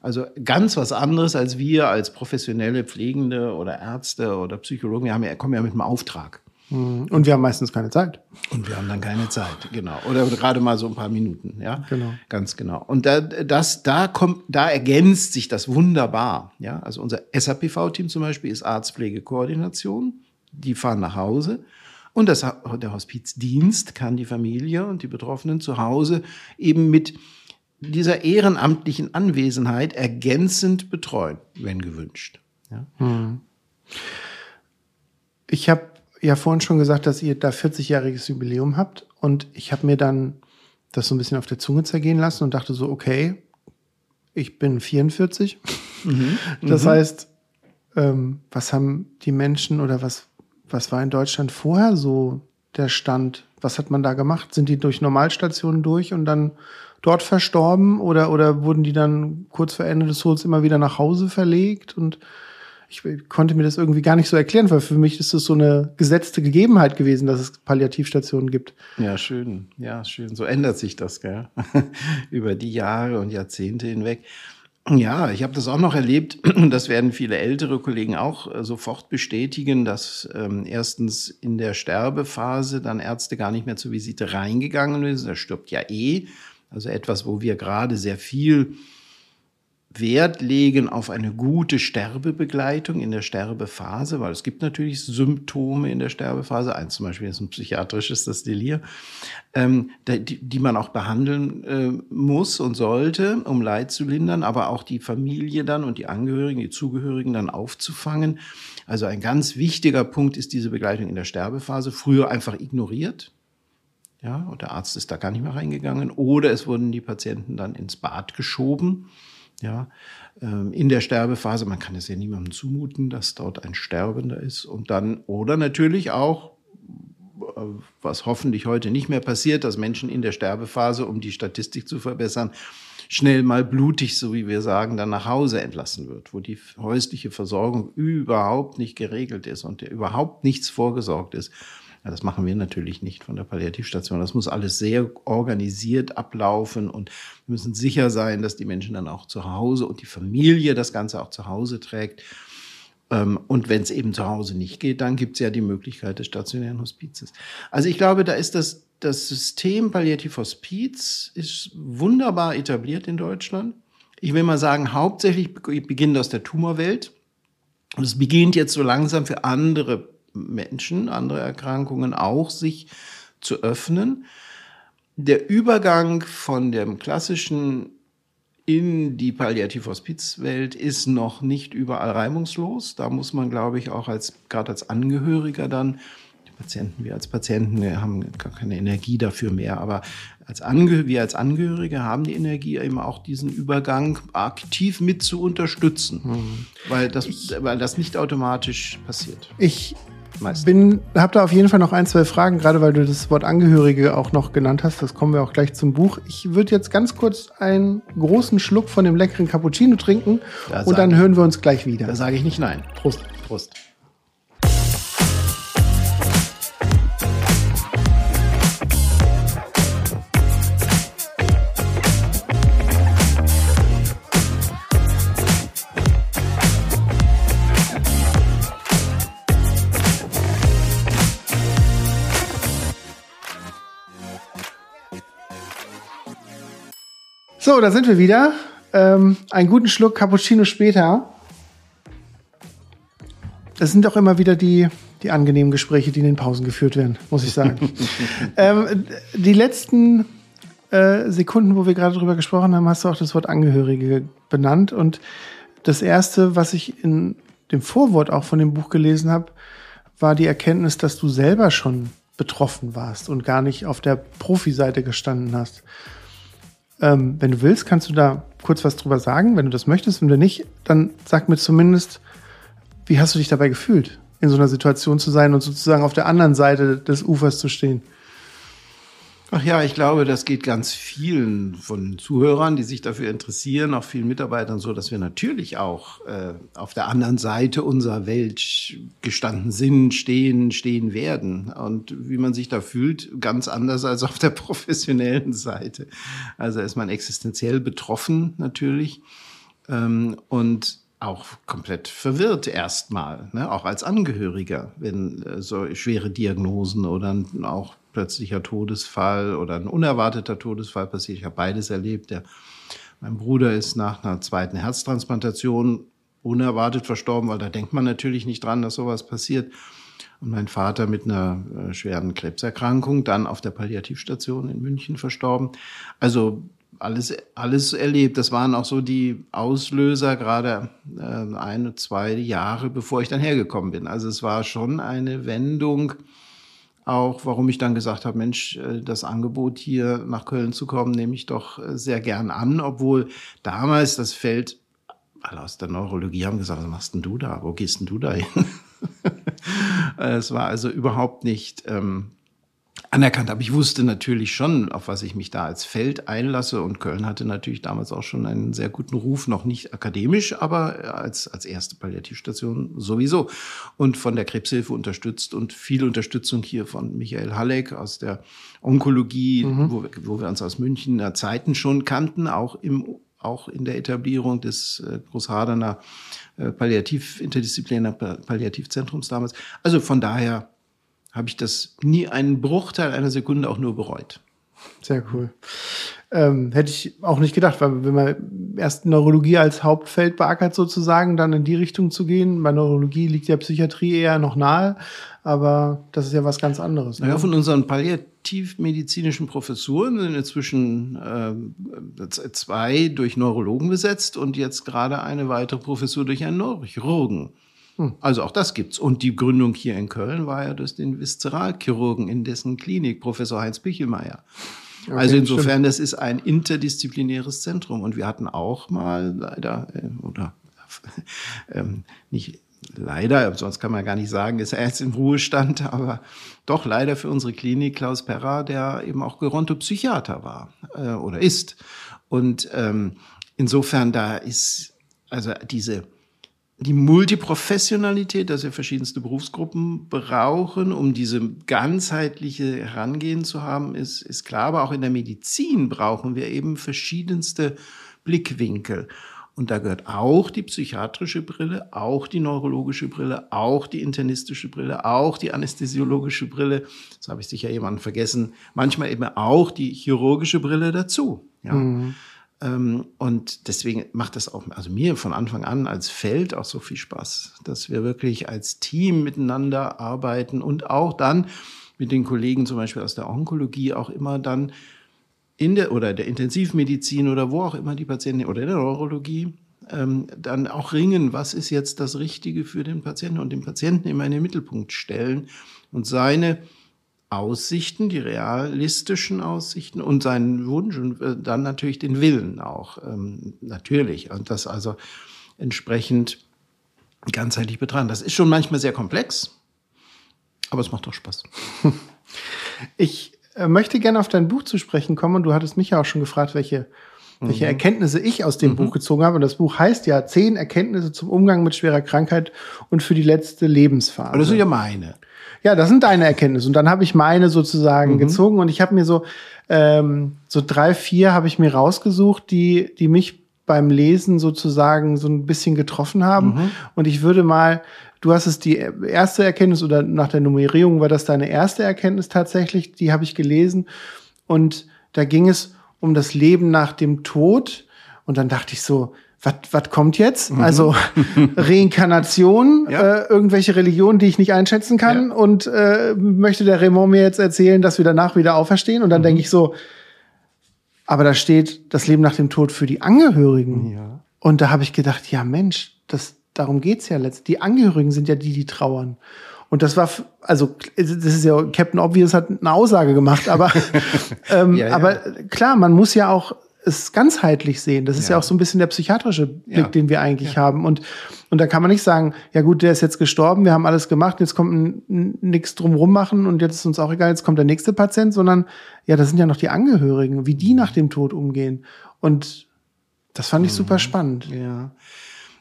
Also ganz was anderes als wir als professionelle Pflegende oder Ärzte oder Psychologen. Wir haben ja, kommen ja mit einem Auftrag. Mhm. Und wir haben meistens keine Zeit. Und wir haben dann keine Zeit, genau. Oder gerade mal so ein paar Minuten, ja. Genau. Ganz genau. Und da, das, da kommt, da ergänzt sich das wunderbar, ja. Also unser SAPV-Team zum Beispiel ist Arztpflegekoordination. Die fahren nach Hause. Und das, der Hospizdienst kann die Familie und die Betroffenen zu Hause eben mit dieser ehrenamtlichen Anwesenheit ergänzend betreuen, wenn gewünscht. Ja. Hm. Ich habe ja vorhin schon gesagt, dass ihr da 40-jähriges Jubiläum habt und ich habe mir dann das so ein bisschen auf der Zunge zergehen lassen und dachte so, okay, ich bin 44. Mhm. Das mhm. heißt, ähm, was haben die Menschen oder was, was war in Deutschland vorher so der Stand? Was hat man da gemacht? Sind die durch Normalstationen durch und dann dort verstorben oder, oder wurden die dann kurz vor Ende des Todes immer wieder nach Hause verlegt? Und ich konnte mir das irgendwie gar nicht so erklären, weil für mich ist das so eine gesetzte Gegebenheit gewesen, dass es Palliativstationen gibt. Ja, schön. Ja, schön. So ändert sich das, gell? Über die Jahre und Jahrzehnte hinweg. Ja, ich habe das auch noch erlebt, und das werden viele ältere Kollegen auch äh, sofort bestätigen, dass ähm, erstens in der Sterbephase dann Ärzte gar nicht mehr zur Visite reingegangen sind. Er stirbt ja eh. Also etwas, wo wir gerade sehr viel Wert legen auf eine gute Sterbebegleitung in der Sterbephase, weil es gibt natürlich Symptome in der Sterbephase. Eins zum Beispiel ist ein psychiatrisches, das Delir, ähm, die, die, man auch behandeln äh, muss und sollte, um Leid zu lindern, aber auch die Familie dann und die Angehörigen, die Zugehörigen dann aufzufangen. Also ein ganz wichtiger Punkt ist diese Begleitung in der Sterbephase. Früher einfach ignoriert. Ja, und der Arzt ist da gar nicht mehr reingegangen. Oder es wurden die Patienten dann ins Bad geschoben. Ja, ähm, in der Sterbephase, man kann es ja niemandem zumuten, dass dort ein Sterbender ist. Und dann, oder natürlich auch, äh, was hoffentlich heute nicht mehr passiert, dass Menschen in der Sterbephase, um die Statistik zu verbessern, schnell mal blutig, so wie wir sagen, dann nach Hause entlassen wird, wo die häusliche Versorgung überhaupt nicht geregelt ist und überhaupt nichts vorgesorgt ist. Ja, das machen wir natürlich nicht von der Palliativstation. Das muss alles sehr organisiert ablaufen und wir müssen sicher sein, dass die Menschen dann auch zu Hause und die Familie das Ganze auch zu Hause trägt. Ähm, und wenn es eben zu Hause nicht geht, dann gibt es ja die Möglichkeit des stationären Hospizes. Also ich glaube, da ist das, das System Palliativ Hospiz ist wunderbar etabliert in Deutschland. Ich will mal sagen, hauptsächlich beginnt aus der Tumorwelt. Und es beginnt jetzt so langsam für andere Menschen, andere Erkrankungen auch sich zu öffnen. Der Übergang von dem klassischen in die Palliativ-Hospiz-Welt ist noch nicht überall reibungslos. Da muss man, glaube ich, auch als, gerade als Angehöriger dann, die Patienten, wir als Patienten wir haben gar keine Energie dafür mehr, aber als wir als Angehörige haben die Energie eben auch diesen Übergang aktiv mit zu unterstützen, mhm. weil, das, ich, weil das nicht automatisch passiert. Ich meist. Bin, hab da auf jeden Fall noch ein, zwei Fragen, gerade weil du das Wort Angehörige auch noch genannt hast. Das kommen wir auch gleich zum Buch. Ich würde jetzt ganz kurz einen großen Schluck von dem leckeren Cappuccino trinken da und dann hören wir uns gleich wieder. Da sage ich nicht nein. Prost. Prost. So, da sind wir wieder. Ähm, einen guten Schluck Cappuccino später. Es sind auch immer wieder die, die angenehmen Gespräche, die in den Pausen geführt werden, muss ich sagen. ähm, die letzten äh, Sekunden, wo wir gerade drüber gesprochen haben, hast du auch das Wort Angehörige benannt. Und das erste, was ich in dem Vorwort auch von dem Buch gelesen habe, war die Erkenntnis, dass du selber schon betroffen warst und gar nicht auf der Profiseite gestanden hast. Ähm, wenn du willst, kannst du da kurz was drüber sagen, wenn du das möchtest. Wenn du nicht, dann sag mir zumindest, wie hast du dich dabei gefühlt, in so einer Situation zu sein und sozusagen auf der anderen Seite des Ufers zu stehen? Ach ja, ich glaube, das geht ganz vielen von Zuhörern, die sich dafür interessieren, auch vielen Mitarbeitern so, dass wir natürlich auch äh, auf der anderen Seite unserer Welt gestanden sind, stehen, stehen werden. Und wie man sich da fühlt, ganz anders als auf der professionellen Seite. Also ist man existenziell betroffen natürlich ähm, und auch komplett verwirrt erstmal, ne? auch als Angehöriger, wenn äh, so schwere Diagnosen oder auch plötzlicher Todesfall oder ein unerwarteter Todesfall passiert. Ich habe beides erlebt. Der, mein Bruder ist nach einer zweiten Herztransplantation unerwartet verstorben, weil da denkt man natürlich nicht dran, dass sowas passiert. Und mein Vater mit einer äh, schweren Krebserkrankung, dann auf der Palliativstation in München verstorben. Also alles, alles erlebt. Das waren auch so die Auslöser, gerade äh, ein, zwei Jahre, bevor ich dann hergekommen bin. Also es war schon eine Wendung, auch, warum ich dann gesagt habe, Mensch, äh, das Angebot hier nach Köln zu kommen, nehme ich doch äh, sehr gern an, obwohl damals das Feld, alle aus der Neurologie haben gesagt, was machst denn du da? Wo gehst denn du da hin? es war also überhaupt nicht ähm, anerkannt. Aber ich wusste natürlich schon, auf was ich mich da als Feld einlasse. Und Köln hatte natürlich damals auch schon einen sehr guten Ruf, noch nicht akademisch, aber als, als erste Palliativstation sowieso. Und von der Krebshilfe unterstützt und viel Unterstützung hier von Michael Halleck aus der Onkologie, mhm. wo, wir, wo wir uns aus Münchner Zeiten schon kannten, auch im auch in der Etablierung des äh, Großhaderner äh, Palliativ, interdisziplinären Palliativzentrums damals. Also von daher habe ich das nie einen Bruchteil einer Sekunde auch nur bereut. Sehr cool. Ähm, hätte ich auch nicht gedacht, weil wenn man erst Neurologie als Hauptfeld beackert sozusagen, dann in die Richtung zu gehen. Bei Neurologie liegt ja Psychiatrie eher noch nahe, aber das ist ja was ganz anderes. Ne? Ja, von unseren palliativmedizinischen Professuren sind inzwischen äh, zwei durch Neurologen besetzt und jetzt gerade eine weitere Professur durch einen Neurochirurgen. Hm. Also auch das gibt's. Und die Gründung hier in Köln war ja durch den Viszeralchirurgen in dessen Klinik, Professor Heinz Bichelmeier. Okay, also insofern, stimmt. das ist ein interdisziplinäres Zentrum. Und wir hatten auch mal leider, äh, oder ähm, nicht leider, sonst kann man gar nicht sagen, ist er jetzt im Ruhestand, aber doch leider für unsere Klinik Klaus Perra, der eben auch Gerontopsychiater war äh, oder ist. Und ähm, insofern da ist also diese die Multiprofessionalität, dass wir verschiedenste Berufsgruppen brauchen, um diese ganzheitliche Herangehen zu haben, ist, ist klar. Aber auch in der Medizin brauchen wir eben verschiedenste Blickwinkel. Und da gehört auch die psychiatrische Brille, auch die neurologische Brille, auch die internistische Brille, auch die anästhesiologische Brille. Das habe ich sicher jemanden vergessen. Manchmal eben auch die chirurgische Brille dazu. Ja. Mhm. Ähm, und deswegen macht das auch, also mir von Anfang an als Feld auch so viel Spaß, dass wir wirklich als Team miteinander arbeiten und auch dann mit den Kollegen zum Beispiel aus der Onkologie auch immer dann in der oder der Intensivmedizin oder wo auch immer die Patienten oder in der Neurologie ähm, dann auch ringen, was ist jetzt das Richtige für den Patienten und den Patienten immer in den Mittelpunkt stellen und seine Aussichten, die realistischen Aussichten und seinen Wunsch und äh, dann natürlich den Willen auch, ähm, natürlich. Und das also entsprechend ganzheitlich betrachten. Das ist schon manchmal sehr komplex, aber es macht doch Spaß. Ich äh, möchte gerne auf dein Buch zu sprechen kommen und du hattest mich ja auch schon gefragt, welche, welche mhm. Erkenntnisse ich aus dem mhm. Buch gezogen habe. Und das Buch heißt ja Zehn Erkenntnisse zum Umgang mit schwerer Krankheit und für die letzte Lebensphase. Aber das sind ja meine. Ja, das sind deine Erkenntnisse. Und dann habe ich meine sozusagen mhm. gezogen und ich habe mir so, ähm, so drei, vier habe ich mir rausgesucht, die, die mich beim Lesen sozusagen so ein bisschen getroffen haben. Mhm. Und ich würde mal, du hast es die erste Erkenntnis oder nach der Nummerierung war das deine erste Erkenntnis tatsächlich, die habe ich gelesen. Und da ging es um das Leben nach dem Tod. Und dann dachte ich so, was kommt jetzt? Mhm. Also Reinkarnation, ja. äh, irgendwelche Religionen, die ich nicht einschätzen kann. Ja. Und äh, möchte der Raymond mir jetzt erzählen, dass wir danach wieder auferstehen? Und dann mhm. denke ich so, aber da steht das Leben nach dem Tod für die Angehörigen. Ja. Und da habe ich gedacht, ja Mensch, das, darum geht's ja letztlich. Die Angehörigen sind ja die, die trauern. Und das war, also das ist ja, Captain Obvious hat eine Aussage gemacht, aber, ähm, ja, ja. aber klar, man muss ja auch es ganzheitlich sehen. Das ist ja, ja auch so ein bisschen der psychiatrische Blick, ja. den wir eigentlich ja. haben. Und, und da kann man nicht sagen, ja gut, der ist jetzt gestorben, wir haben alles gemacht, jetzt kommt nichts drumrum machen und jetzt ist uns auch egal, jetzt kommt der nächste Patient, sondern ja, das sind ja noch die Angehörigen, wie die nach dem Tod umgehen. Und das fand ich super mhm. spannend. Ja.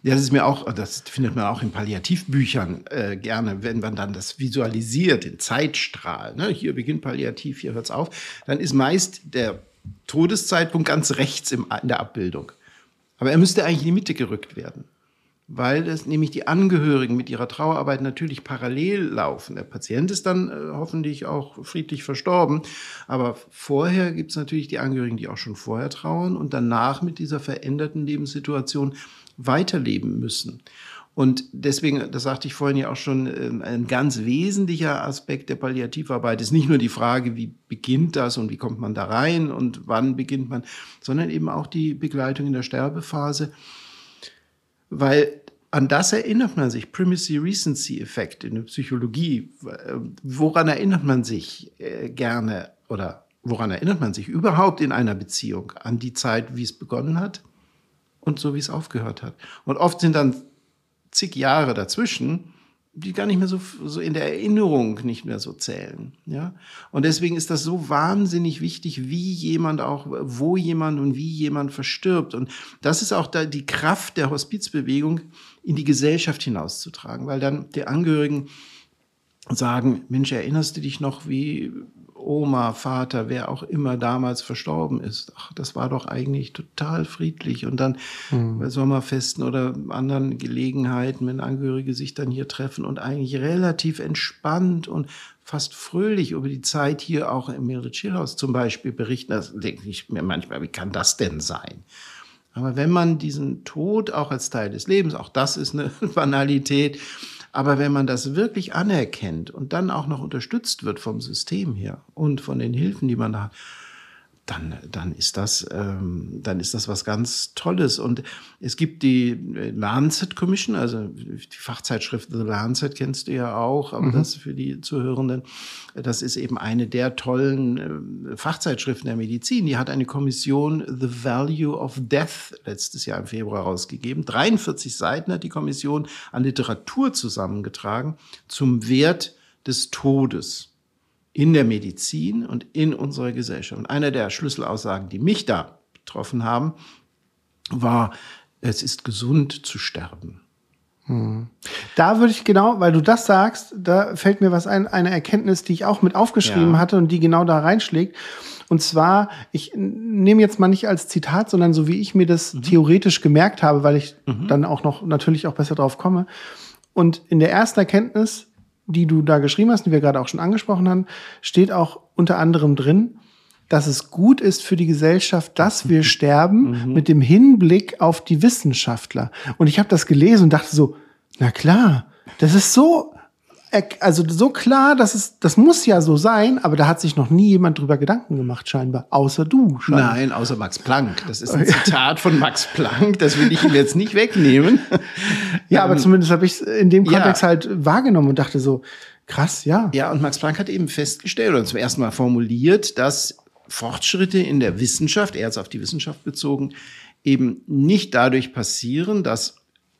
Ja, das ist mir auch, das findet man auch in Palliativbüchern äh, gerne, wenn man dann das visualisiert, den Zeitstrahl. Ne? Hier beginnt Palliativ, hier hört's auf. Dann ist meist der Todeszeitpunkt ganz rechts im, in der Abbildung. Aber er müsste eigentlich in die Mitte gerückt werden, weil es nämlich die Angehörigen mit ihrer Trauerarbeit natürlich parallel laufen. Der Patient ist dann äh, hoffentlich auch friedlich verstorben, aber vorher gibt es natürlich die Angehörigen, die auch schon vorher trauern und danach mit dieser veränderten Lebenssituation weiterleben müssen. Und deswegen, das sagte ich vorhin ja auch schon, ähm, ein ganz wesentlicher Aspekt der Palliativarbeit ist nicht nur die Frage, wie beginnt das und wie kommt man da rein und wann beginnt man, sondern eben auch die Begleitung in der Sterbephase. Weil an das erinnert man sich, Primacy Recency Effekt in der Psychologie. Woran erinnert man sich äh, gerne oder woran erinnert man sich überhaupt in einer Beziehung? An die Zeit, wie es begonnen hat und so, wie es aufgehört hat. Und oft sind dann zig Jahre dazwischen, die gar nicht mehr so, so in der Erinnerung nicht mehr so zählen. Ja? Und deswegen ist das so wahnsinnig wichtig, wie jemand auch, wo jemand und wie jemand verstirbt. Und das ist auch da die Kraft der Hospizbewegung in die Gesellschaft hinauszutragen, weil dann die Angehörigen sagen, Mensch, erinnerst du dich noch, wie Oma, Vater, wer auch immer damals verstorben ist. Ach, das war doch eigentlich total friedlich. Und dann mhm. bei Sommerfesten oder anderen Gelegenheiten, wenn Angehörige sich dann hier treffen und eigentlich relativ entspannt und fast fröhlich über die Zeit hier auch im Mildred Schillhaus zum Beispiel berichten, das denke ich mir manchmal, wie kann das denn sein? Aber wenn man diesen Tod auch als Teil des Lebens, auch das ist eine Banalität, aber wenn man das wirklich anerkennt und dann auch noch unterstützt wird vom System her und von den Hilfen, die man da hat, dann, dann, ist das, ähm, dann ist das was ganz Tolles. Und es gibt die Lancet Commission, also die Fachzeitschrift The Lancet kennst du ja auch, aber mhm. das für die Zuhörenden, das ist eben eine der tollen äh, Fachzeitschriften der Medizin. Die hat eine Kommission The Value of Death letztes Jahr im Februar rausgegeben. 43 Seiten hat die Kommission an Literatur zusammengetragen zum Wert des Todes in der Medizin und in unserer Gesellschaft. Und eine der Schlüsselaussagen, die mich da betroffen haben, war, es ist gesund zu sterben. Hm. Da würde ich genau, weil du das sagst, da fällt mir was ein, eine Erkenntnis, die ich auch mit aufgeschrieben ja. hatte und die genau da reinschlägt. Und zwar, ich nehme jetzt mal nicht als Zitat, sondern so wie ich mir das mhm. theoretisch gemerkt habe, weil ich mhm. dann auch noch natürlich auch besser drauf komme. Und in der ersten Erkenntnis die du da geschrieben hast, die wir gerade auch schon angesprochen haben, steht auch unter anderem drin, dass es gut ist für die Gesellschaft, dass wir sterben mhm. mit dem Hinblick auf die Wissenschaftler. Und ich habe das gelesen und dachte so, na klar, das ist so also so klar, dass es, das muss ja so sein, aber da hat sich noch nie jemand drüber Gedanken gemacht, scheinbar. Außer du, scheinbar. Nein, außer Max Planck. Das ist ein Zitat von Max Planck, das will ich ihm jetzt nicht wegnehmen. ja, aber ähm, zumindest habe ich es in dem Kontext ja. halt wahrgenommen und dachte so, krass, ja. Ja, und Max Planck hat eben festgestellt oder zum ersten Mal formuliert, dass Fortschritte in der Wissenschaft, er ist auf die Wissenschaft bezogen, eben nicht dadurch passieren, dass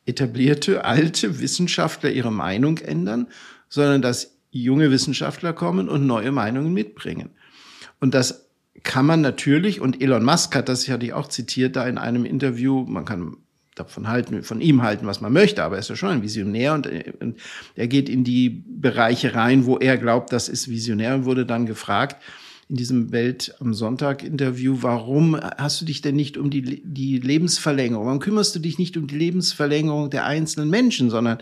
etablierte alte Wissenschaftler ihre Meinung ändern, sondern dass junge Wissenschaftler kommen und neue Meinungen mitbringen. Und das kann man natürlich, und Elon Musk hat das, hatte ich auch zitiert, da in einem Interview, man kann davon halten, von ihm halten, was man möchte, aber er ist ja schon ein Visionär und, und er geht in die Bereiche rein, wo er glaubt, das ist visionär und wurde dann gefragt, in diesem Welt am Sonntag Interview, warum hast du dich denn nicht um die, die Lebensverlängerung, warum kümmerst du dich nicht um die Lebensverlängerung der einzelnen Menschen, sondern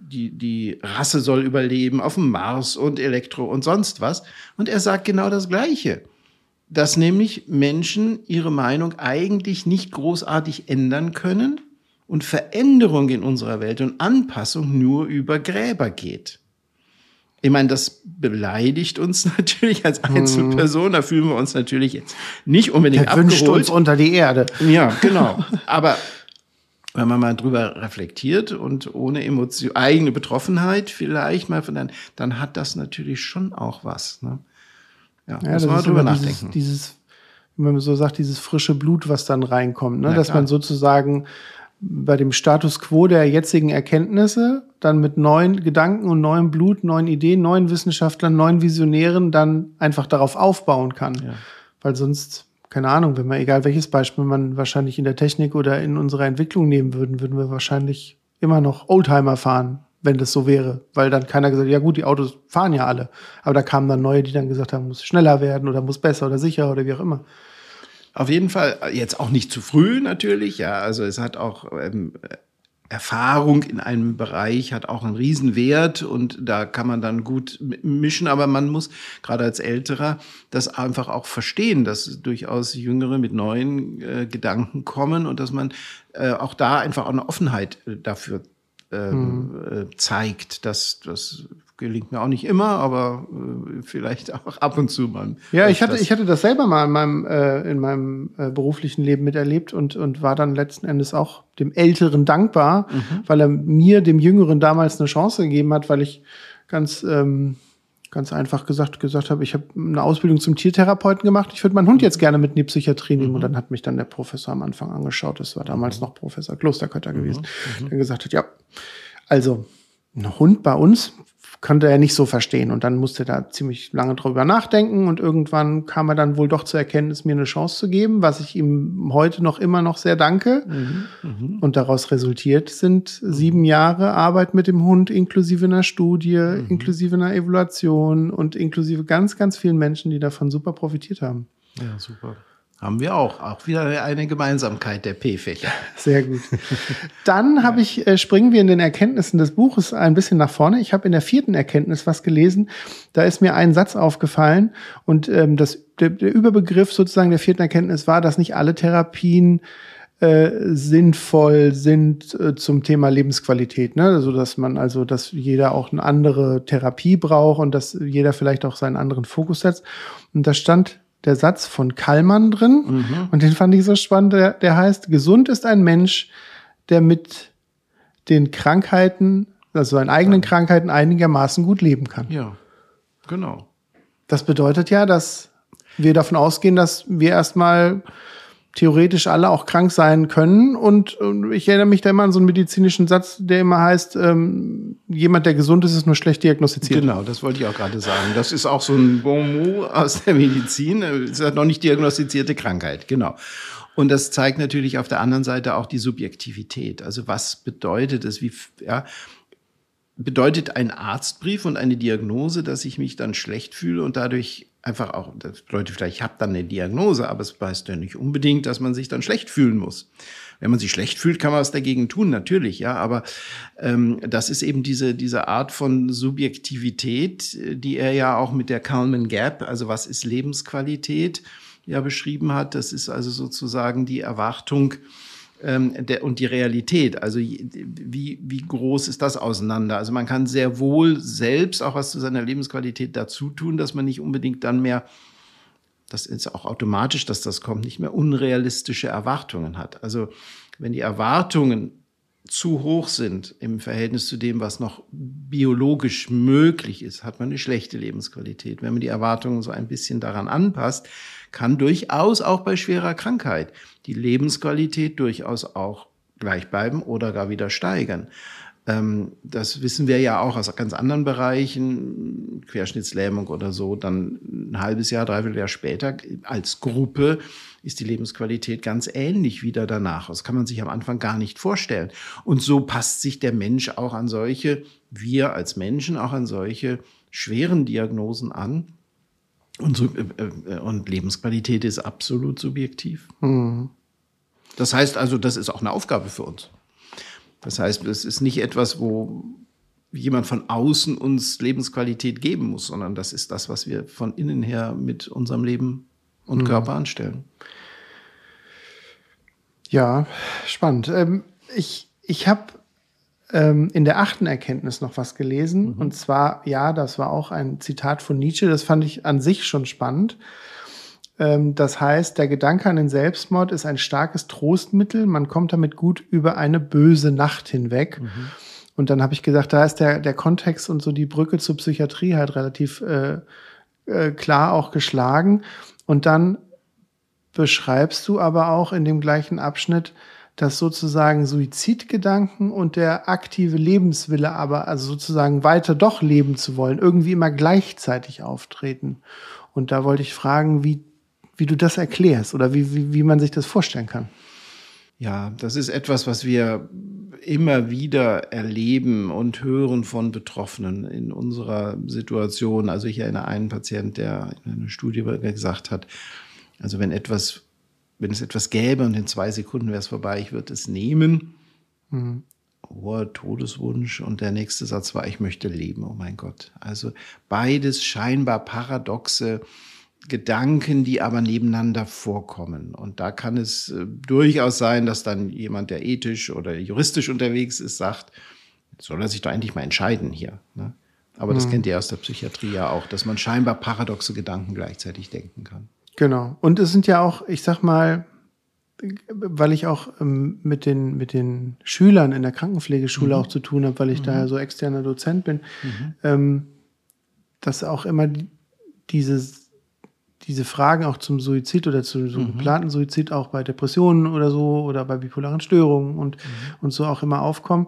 die, die Rasse soll überleben auf dem Mars und Elektro und sonst was. Und er sagt genau das Gleiche. Dass nämlich Menschen ihre Meinung eigentlich nicht großartig ändern können und Veränderung in unserer Welt und Anpassung nur über Gräber geht. Ich meine, das beleidigt uns natürlich als Einzelperson. Da fühlen wir uns natürlich jetzt nicht unbedingt Der abgeholt. wünscht uns unter die Erde. Ja, genau. Aber wenn man mal drüber reflektiert und ohne Emotion, eigene Betroffenheit vielleicht mal, dann, dann hat das natürlich schon auch was. Ne? Ja, ja muss man drüber nachdenken. Dieses, dieses, wie man so sagt, dieses frische Blut, was dann reinkommt, ne? dass man sozusagen bei dem Status quo der jetzigen Erkenntnisse dann mit neuen Gedanken und neuem Blut, neuen Ideen, neuen Wissenschaftlern, neuen Visionären dann einfach darauf aufbauen kann. Ja. Weil sonst, keine Ahnung, wenn man, egal welches Beispiel man wahrscheinlich in der Technik oder in unserer Entwicklung nehmen würden, würden wir wahrscheinlich immer noch Oldtimer fahren, wenn das so wäre. Weil dann keiner gesagt, ja gut, die Autos fahren ja alle. Aber da kamen dann neue, die dann gesagt haben, muss schneller werden oder muss besser oder sicher oder wie auch immer. Auf jeden Fall jetzt auch nicht zu früh natürlich, ja. Also es hat auch ähm, Erfahrung in einem Bereich hat auch einen Riesenwert und da kann man dann gut mischen, aber man muss gerade als Älterer das einfach auch verstehen, dass durchaus Jüngere mit neuen äh, Gedanken kommen und dass man äh, auch da einfach auch eine Offenheit äh, dafür ähm, mhm. zeigt. Das, das gelingt mir auch nicht immer, aber äh, vielleicht auch ab und zu mal. Ja, ich hatte, ich hatte das selber mal in meinem, äh, in meinem äh, beruflichen Leben miterlebt und, und war dann letzten Endes auch dem Älteren dankbar, mhm. weil er mir, dem Jüngeren, damals eine Chance gegeben hat, weil ich ganz, ähm, ganz einfach gesagt, gesagt habe, ich habe eine Ausbildung zum Tiertherapeuten gemacht, ich würde meinen Hund jetzt gerne mit in die Psychiatrie nehmen. Mhm. Und dann hat mich dann der Professor am Anfang angeschaut, das war damals mhm. noch Professor Klosterkötter gewesen, mhm. mhm. der gesagt hat, ja, also ein Hund bei uns konnte er nicht so verstehen. Und dann musste er da ziemlich lange drüber nachdenken und irgendwann kam er dann wohl doch zur Erkenntnis, mir eine Chance zu geben, was ich ihm heute noch immer noch sehr danke. Mhm, mh. Und daraus resultiert sind sieben Jahre Arbeit mit dem Hund, inklusive einer Studie, mhm. inklusive einer Evaluation und inklusive ganz, ganz vielen Menschen, die davon super profitiert haben. Ja, super. Haben wir auch. Auch wieder eine Gemeinsamkeit der P-Fächer. Sehr gut. Dann habe ich, äh, springen wir in den Erkenntnissen des Buches ein bisschen nach vorne. Ich habe in der vierten Erkenntnis was gelesen. Da ist mir ein Satz aufgefallen. Und ähm, das, der, der Überbegriff sozusagen der vierten Erkenntnis war, dass nicht alle Therapien äh, sinnvoll sind äh, zum Thema Lebensqualität, ne? Also dass man also, dass jeder auch eine andere Therapie braucht und dass jeder vielleicht auch seinen anderen Fokus setzt. Und da stand der Satz von Kallmann drin mhm. und den fand ich so spannend. Der, der heißt, gesund ist ein Mensch, der mit den Krankheiten, also seinen eigenen ja. Krankheiten einigermaßen gut leben kann. Ja, genau. Das bedeutet ja, dass wir davon ausgehen, dass wir erstmal theoretisch alle auch krank sein können. Und, und, ich erinnere mich da immer an so einen medizinischen Satz, der immer heißt, ähm, jemand, der gesund ist, ist nur schlecht diagnostiziert. Genau, das wollte ich auch gerade sagen. Das ist auch so ein Bon mot aus der Medizin. Es ist noch nicht diagnostizierte Krankheit, genau. Und das zeigt natürlich auf der anderen Seite auch die Subjektivität. Also was bedeutet es, wie, ja, bedeutet ein Arztbrief und eine Diagnose, dass ich mich dann schlecht fühle und dadurch einfach auch, das bedeutet vielleicht, ich habe dann eine Diagnose, aber es heißt ja nicht unbedingt, dass man sich dann schlecht fühlen muss. Wenn man sich schlecht fühlt, kann man was dagegen tun, natürlich, ja, aber ähm, das ist eben diese, diese Art von Subjektivität, die er ja auch mit der Calman Gap, also was ist Lebensqualität, ja beschrieben hat. Das ist also sozusagen die Erwartung, ähm, der, und die Realität. Also wie, wie groß ist das auseinander? Also man kann sehr wohl selbst auch was zu seiner Lebensqualität dazu tun, dass man nicht unbedingt dann mehr, das ist auch automatisch, dass das kommt, nicht mehr unrealistische Erwartungen hat. Also wenn die Erwartungen zu hoch sind im Verhältnis zu dem, was noch biologisch möglich ist, hat man eine schlechte Lebensqualität. Wenn man die Erwartungen so ein bisschen daran anpasst, kann durchaus auch bei schwerer Krankheit die Lebensqualität durchaus auch gleich bleiben oder gar wieder steigern. Ähm, das wissen wir ja auch aus ganz anderen Bereichen, Querschnittslähmung oder so, dann ein halbes Jahr, dreiviertel Jahr später als Gruppe ist die Lebensqualität ganz ähnlich wieder danach. Das kann man sich am Anfang gar nicht vorstellen. Und so passt sich der Mensch auch an solche, wir als Menschen auch an solche schweren Diagnosen an. Und, äh, äh, und Lebensqualität ist absolut subjektiv. Mhm. Das heißt also, das ist auch eine Aufgabe für uns. Das heißt, es ist nicht etwas, wo jemand von außen uns Lebensqualität geben muss, sondern das ist das, was wir von innen her mit unserem Leben und mhm. Körper anstellen. Ja, spannend. Ähm, ich ich habe ähm, in der achten Erkenntnis noch was gelesen. Mhm. Und zwar, ja, das war auch ein Zitat von Nietzsche. Das fand ich an sich schon spannend. Ähm, das heißt, der Gedanke an den Selbstmord ist ein starkes Trostmittel. Man kommt damit gut über eine böse Nacht hinweg. Mhm. Und dann habe ich gesagt, da ist der, der Kontext und so die Brücke zur Psychiatrie halt relativ äh, äh, klar auch geschlagen. Und dann beschreibst du aber auch in dem gleichen Abschnitt, dass sozusagen Suizidgedanken und der aktive Lebenswille aber, also sozusagen weiter doch leben zu wollen, irgendwie immer gleichzeitig auftreten. Und da wollte ich fragen, wie, wie du das erklärst oder wie, wie, wie man sich das vorstellen kann. Ja, das ist etwas, was wir immer wieder erleben und hören von Betroffenen in unserer Situation. Also ich erinnere einen Patienten, der in einer Studie gesagt hat, also wenn etwas, wenn es etwas gäbe und in zwei Sekunden wäre es vorbei, ich würde es nehmen. Mhm. Hoher Todeswunsch und der nächste Satz war, ich möchte leben, oh mein Gott. Also beides scheinbar paradoxe Gedanken, die aber nebeneinander vorkommen. Und da kann es äh, durchaus sein, dass dann jemand, der ethisch oder juristisch unterwegs ist, sagt, soll er sich doch eigentlich mal entscheiden hier. Ne? Aber das mhm. kennt ihr aus der Psychiatrie ja auch, dass man scheinbar paradoxe Gedanken gleichzeitig denken kann. Genau. Und es sind ja auch, ich sag mal, weil ich auch ähm, mit, den, mit den Schülern in der Krankenpflegeschule mhm. auch zu tun habe, weil ich mhm. da ja so externer Dozent bin, mhm. ähm, dass auch immer dieses diese Fragen auch zum Suizid oder zu so mhm. geplanten Suizid auch bei Depressionen oder so oder bei bipolaren Störungen und, mhm. und so auch immer aufkommen,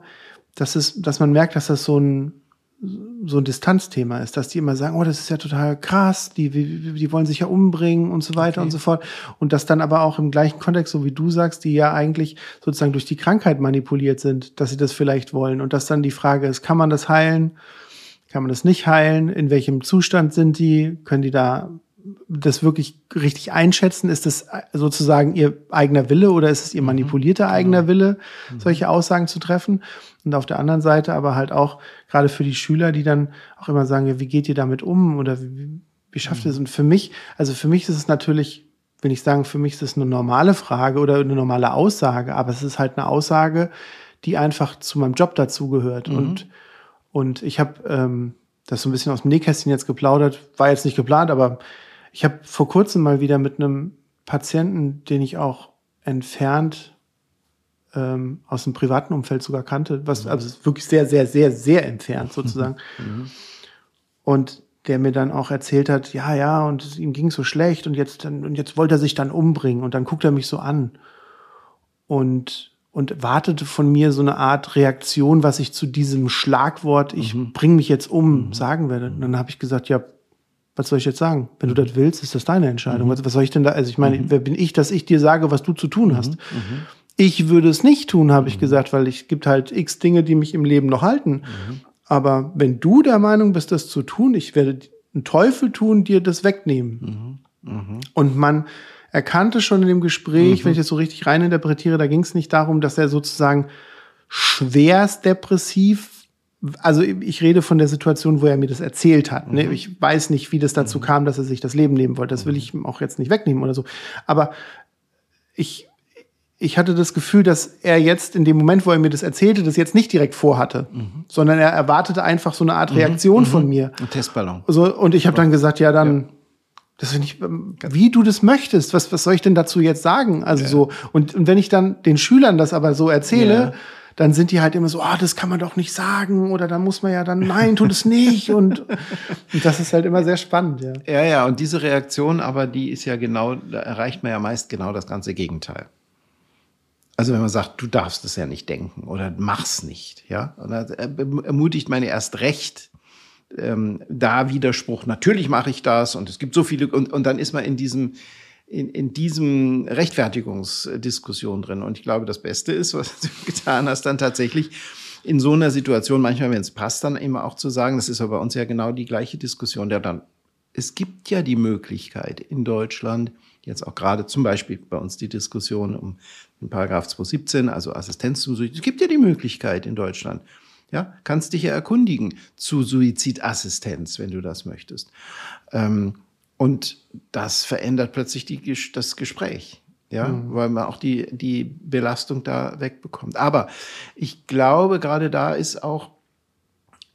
dass es, dass man merkt, dass das so ein, so ein Distanzthema ist, dass die immer sagen, oh, das ist ja total krass, die, die, wollen sich ja umbringen und so weiter okay. und so fort. Und dass dann aber auch im gleichen Kontext, so wie du sagst, die ja eigentlich sozusagen durch die Krankheit manipuliert sind, dass sie das vielleicht wollen. Und dass dann die Frage ist, kann man das heilen? Kann man das nicht heilen? In welchem Zustand sind die? Können die da das wirklich richtig einschätzen? Ist das sozusagen ihr eigener Wille oder ist es ihr mhm. manipulierter mhm. eigener Wille, solche Aussagen zu treffen? Und auf der anderen Seite aber halt auch gerade für die Schüler, die dann auch immer sagen, ja, wie geht ihr damit um oder wie, wie schafft ihr es? Mhm. Und für mich, also für mich ist es natürlich, wenn ich sagen, für mich ist es eine normale Frage oder eine normale Aussage, aber es ist halt eine Aussage, die einfach zu meinem Job dazugehört. Mhm. Und, und ich habe ähm, das so ein bisschen aus dem Nähkästchen jetzt geplaudert, war jetzt nicht geplant, aber ich habe vor kurzem mal wieder mit einem Patienten, den ich auch entfernt ähm, aus dem privaten Umfeld sogar kannte, was mhm. also wirklich sehr, sehr, sehr, sehr entfernt sozusagen. Mhm. Und der mir dann auch erzählt hat, ja, ja, und ihm ging so schlecht und jetzt, und jetzt wollte er sich dann umbringen und dann guckt er mich so an und, und wartete von mir so eine Art Reaktion, was ich zu diesem Schlagwort, ich mhm. bring mich jetzt um, mhm. sagen werde. Und dann habe ich gesagt, ja, was soll ich jetzt sagen? Wenn du das willst, ist das deine Entscheidung. Mhm. Was, was, soll ich denn da? Also ich meine, mhm. wer bin ich, dass ich dir sage, was du zu tun hast? Mhm. mhm. Ich würde es nicht tun, habe ich mhm. gesagt, weil es gibt halt x Dinge, die mich im Leben noch halten. Mhm. Aber wenn du der Meinung bist, das zu tun, ich werde einen Teufel tun, dir das wegnehmen. Und man erkannte schon in dem Gespräch, wenn ich das so richtig reininterpretiere, da ging es nicht darum, dass er sozusagen schwerst depressiv also ich rede von der Situation, wo er mir das erzählt hat. Ne? Mhm. Ich weiß nicht, wie das dazu mhm. kam, dass er sich das Leben nehmen wollte. Das will ich ihm auch jetzt nicht wegnehmen oder so. Aber ich, ich hatte das Gefühl, dass er jetzt in dem Moment, wo er mir das erzählte, das jetzt nicht direkt vorhatte, mhm. sondern er erwartete einfach so eine Art mhm. Reaktion von mhm. mir. Ein Testballon. So, und ich habe dann gesagt, ja, dann. Ja. Das finde ich, wie du das möchtest. Was, was soll ich denn dazu jetzt sagen? Also ja. so. Und, und wenn ich dann den Schülern das aber so erzähle, ja dann sind die halt immer so, ah, oh, das kann man doch nicht sagen oder dann muss man ja dann, nein, tu das nicht und, und das ist halt immer sehr spannend, ja. Ja, ja, und diese Reaktion, aber die ist ja genau, da erreicht man ja meist genau das ganze Gegenteil. Also wenn man sagt, du darfst es ja nicht denken oder mach's nicht, ja, und dann ermutigt man ja erst recht, ähm, da Widerspruch, natürlich mache ich das und es gibt so viele und, und dann ist man in diesem in, in diesem Rechtfertigungsdiskussion drin. Und ich glaube, das Beste ist, was du getan hast, dann tatsächlich in so einer Situation, manchmal, wenn es passt, dann immer auch zu sagen, das ist aber bei uns ja genau die gleiche Diskussion, der dann, es gibt ja die Möglichkeit in Deutschland, jetzt auch gerade zum Beispiel bei uns die Diskussion um den Paragraph 217, also Assistenz zum Suizid, es gibt ja die Möglichkeit in Deutschland, ja, kannst dich ja erkundigen zu Suizidassistenz, wenn du das möchtest. Ähm, und das verändert plötzlich die, das Gespräch. Ja, mhm. weil man auch die, die Belastung da wegbekommt. Aber ich glaube, gerade da ist auch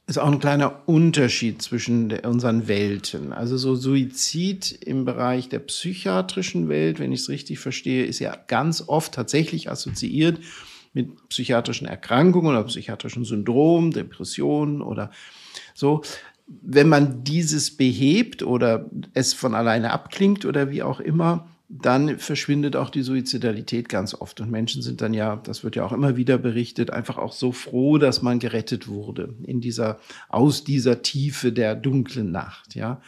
ist auch ein kleiner Unterschied zwischen unseren Welten. Also so Suizid im Bereich der psychiatrischen Welt, wenn ich es richtig verstehe, ist ja ganz oft tatsächlich assoziiert mit psychiatrischen Erkrankungen oder psychiatrischen Syndrom, Depressionen oder so. Wenn man dieses behebt oder es von alleine abklingt oder wie auch immer, dann verschwindet auch die Suizidalität ganz oft. Und Menschen sind dann ja, das wird ja auch immer wieder berichtet, einfach auch so froh, dass man gerettet wurde in dieser, aus dieser Tiefe der dunklen Nacht, ja.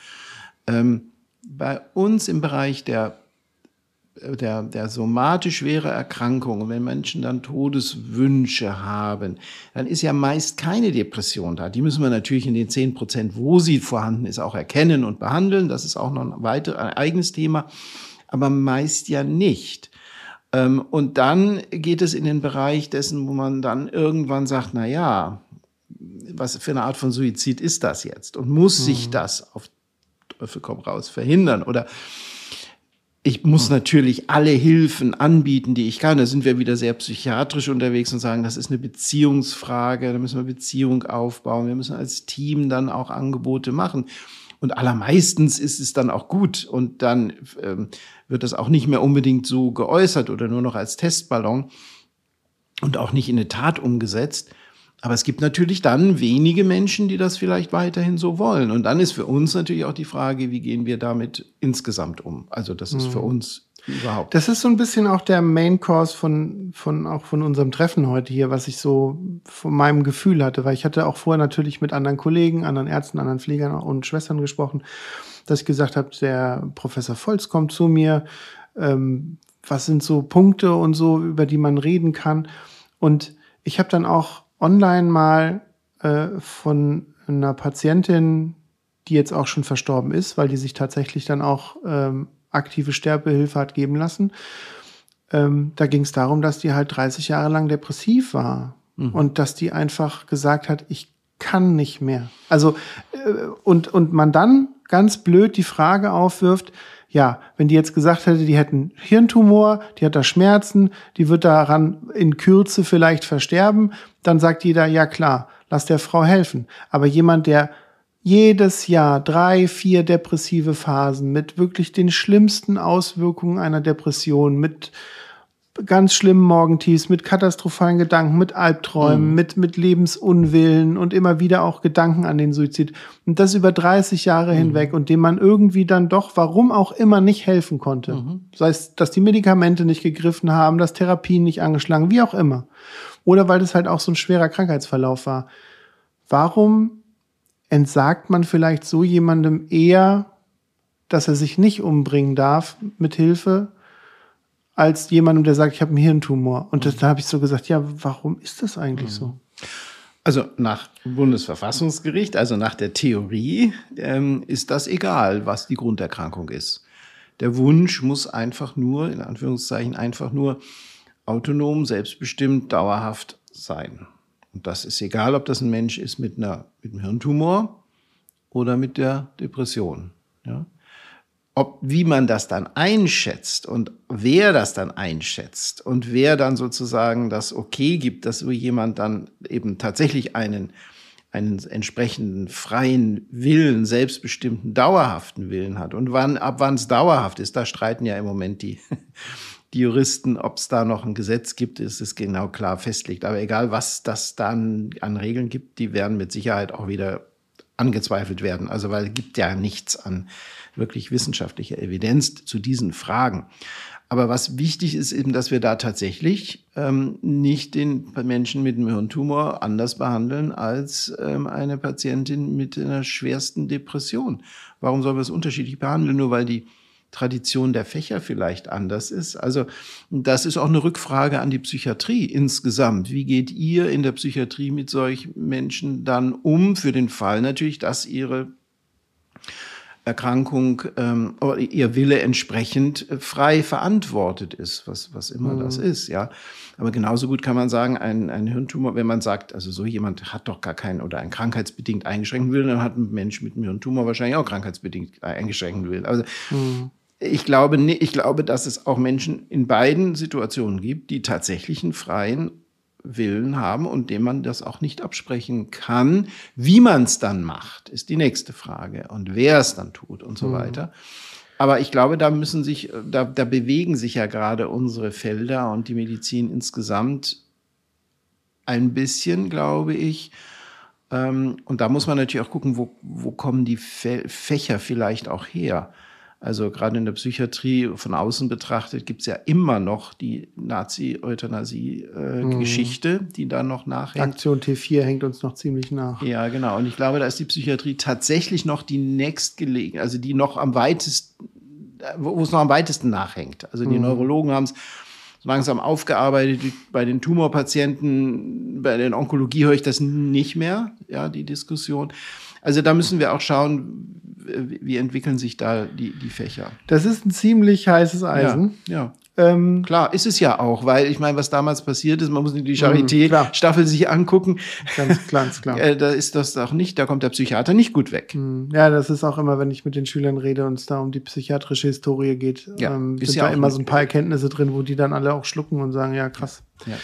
Ähm, bei uns im Bereich der der, der somatisch schwere Erkrankungen, wenn Menschen dann Todeswünsche haben, dann ist ja meist keine Depression da. Die müssen wir natürlich in den zehn Prozent, wo sie vorhanden ist, auch erkennen und behandeln. Das ist auch noch ein weiteres, ein eigenes Thema aber meist ja nicht. Ähm, und dann geht es in den Bereich dessen, wo man dann irgendwann sagt, na ja, was für eine Art von Suizid ist das jetzt? Und muss mhm. sich das auf Teufel komm raus verhindern? Oder ich muss natürlich alle Hilfen anbieten, die ich kann. Da sind wir wieder sehr psychiatrisch unterwegs und sagen, das ist eine Beziehungsfrage, da müssen wir Beziehung aufbauen. Wir müssen als Team dann auch Angebote machen. Und allermeistens ist es dann auch gut und dann ähm, wird das auch nicht mehr unbedingt so geäußert oder nur noch als Testballon und auch nicht in eine Tat umgesetzt. Aber es gibt natürlich dann wenige Menschen, die das vielleicht weiterhin so wollen. Und dann ist für uns natürlich auch die Frage, wie gehen wir damit insgesamt um? Also das ist für mhm. uns überhaupt. Das ist so ein bisschen auch der Main Course von, von, auch von unserem Treffen heute hier, was ich so von meinem Gefühl hatte, weil ich hatte auch vorher natürlich mit anderen Kollegen, anderen Ärzten, anderen Pflegern und Schwestern gesprochen, dass ich gesagt habe, der Professor Volz kommt zu mir, ähm, was sind so Punkte und so, über die man reden kann. Und ich habe dann auch online mal äh, von einer Patientin, die jetzt auch schon verstorben ist, weil die sich tatsächlich dann auch ähm, aktive Sterbehilfe hat geben lassen. Ähm, da ging es darum, dass die halt 30 Jahre lang depressiv war mhm. und dass die einfach gesagt hat, ich kann nicht mehr. Also äh, und und man dann ganz blöd die Frage aufwirft, ja, wenn die jetzt gesagt hätte, die hätten Hirntumor, die hat da Schmerzen, die wird daran in Kürze vielleicht versterben, dann sagt jeder, ja klar, lass der Frau helfen. Aber jemand, der jedes Jahr drei, vier depressive Phasen mit wirklich den schlimmsten Auswirkungen einer Depression, mit ganz schlimmen Morgentiefs, mit katastrophalen Gedanken, mit Albträumen, mhm. mit, mit Lebensunwillen und immer wieder auch Gedanken an den Suizid. Und das über 30 Jahre mhm. hinweg und dem man irgendwie dann doch, warum auch immer, nicht helfen konnte. Mhm. Sei es, dass die Medikamente nicht gegriffen haben, dass Therapien nicht angeschlagen, wie auch immer. Oder weil das halt auch so ein schwerer Krankheitsverlauf war. Warum entsagt man vielleicht so jemandem eher, dass er sich nicht umbringen darf mit Hilfe, als jemandem, der sagt, ich habe einen Hirntumor. Und mhm. da habe ich so gesagt, ja, warum ist das eigentlich mhm. so? Also nach Bundesverfassungsgericht, also nach der Theorie, ähm, ist das egal, was die Grunderkrankung ist. Der Wunsch muss einfach nur, in Anführungszeichen, einfach nur autonom, selbstbestimmt, dauerhaft sein. Und das ist egal, ob das ein Mensch ist mit, einer, mit einem Hirntumor oder mit der Depression. Ja? Ob, wie man das dann einschätzt und wer das dann einschätzt und wer dann sozusagen das Okay gibt, dass so jemand dann eben tatsächlich einen, einen entsprechenden freien Willen, selbstbestimmten, dauerhaften Willen hat. Und wann, ab wann es dauerhaft ist, da streiten ja im Moment die, die Juristen, ob es da noch ein Gesetz gibt, ist es genau klar festlegt. Aber egal, was das dann an Regeln gibt, die werden mit Sicherheit auch wieder angezweifelt werden. Also weil es gibt ja nichts an wirklich wissenschaftlicher Evidenz zu diesen Fragen. Aber was wichtig ist eben, dass wir da tatsächlich ähm, nicht den Menschen mit einem Hirntumor anders behandeln als ähm, eine Patientin mit einer schwersten Depression. Warum sollen wir es unterschiedlich behandeln? Nur weil die Tradition der Fächer vielleicht anders ist. Also das ist auch eine Rückfrage an die Psychiatrie insgesamt. Wie geht ihr in der Psychiatrie mit solchen Menschen dann um, für den Fall natürlich, dass ihre Erkrankung ähm, oder ihr Wille entsprechend äh, frei verantwortet ist, was, was immer mhm. das ist, ja. Aber genauso gut kann man sagen, ein, ein Hirntumor, wenn man sagt, also so jemand hat doch gar keinen oder ein krankheitsbedingt eingeschränkten Willen, dann hat ein Mensch mit einem Hirntumor wahrscheinlich auch krankheitsbedingt eingeschränkten Willen. Also mhm ich glaube, ich glaube, dass es auch Menschen in beiden Situationen gibt, die tatsächlich einen freien Willen haben und dem man das auch nicht absprechen kann. Wie man es dann macht, ist die nächste Frage und wer es dann tut und so mhm. weiter. Aber ich glaube, da müssen sich, da, da bewegen sich ja gerade unsere Felder und die Medizin insgesamt ein bisschen, glaube ich. Ähm, und da muss man natürlich auch gucken, wo, wo kommen die Fächer vielleicht auch her. Also gerade in der Psychiatrie von außen betrachtet gibt es ja immer noch die Nazi-Euthanasie-Geschichte, äh, mhm. die da noch nachhängt. Aktion T4 hängt uns noch ziemlich nach. Ja, genau. Und ich glaube, da ist die Psychiatrie tatsächlich noch die nächstgelegen, also die noch am weitesten, wo es noch am weitesten nachhängt. Also die mhm. Neurologen haben es langsam aufgearbeitet. Bei den Tumorpatienten, bei der Onkologie höre ich das nicht mehr, ja, die Diskussion. Also da müssen wir auch schauen, wie entwickeln sich da die, die Fächer. Das ist ein ziemlich heißes Eisen. Ja, ja. Ähm, Klar, ist es ja auch, weil ich meine, was damals passiert ist, man muss die Charité-Staffel sich angucken. Ganz klar, ganz klar. äh, da ist das auch nicht, da kommt der Psychiater nicht gut weg. Hm. Ja, das ist auch immer, wenn ich mit den Schülern rede und es da um die psychiatrische Historie geht, ja, ähm, sind ja da immer so ein paar Erkenntnisse drin, wo die dann alle auch schlucken und sagen, ja, krass. Ja.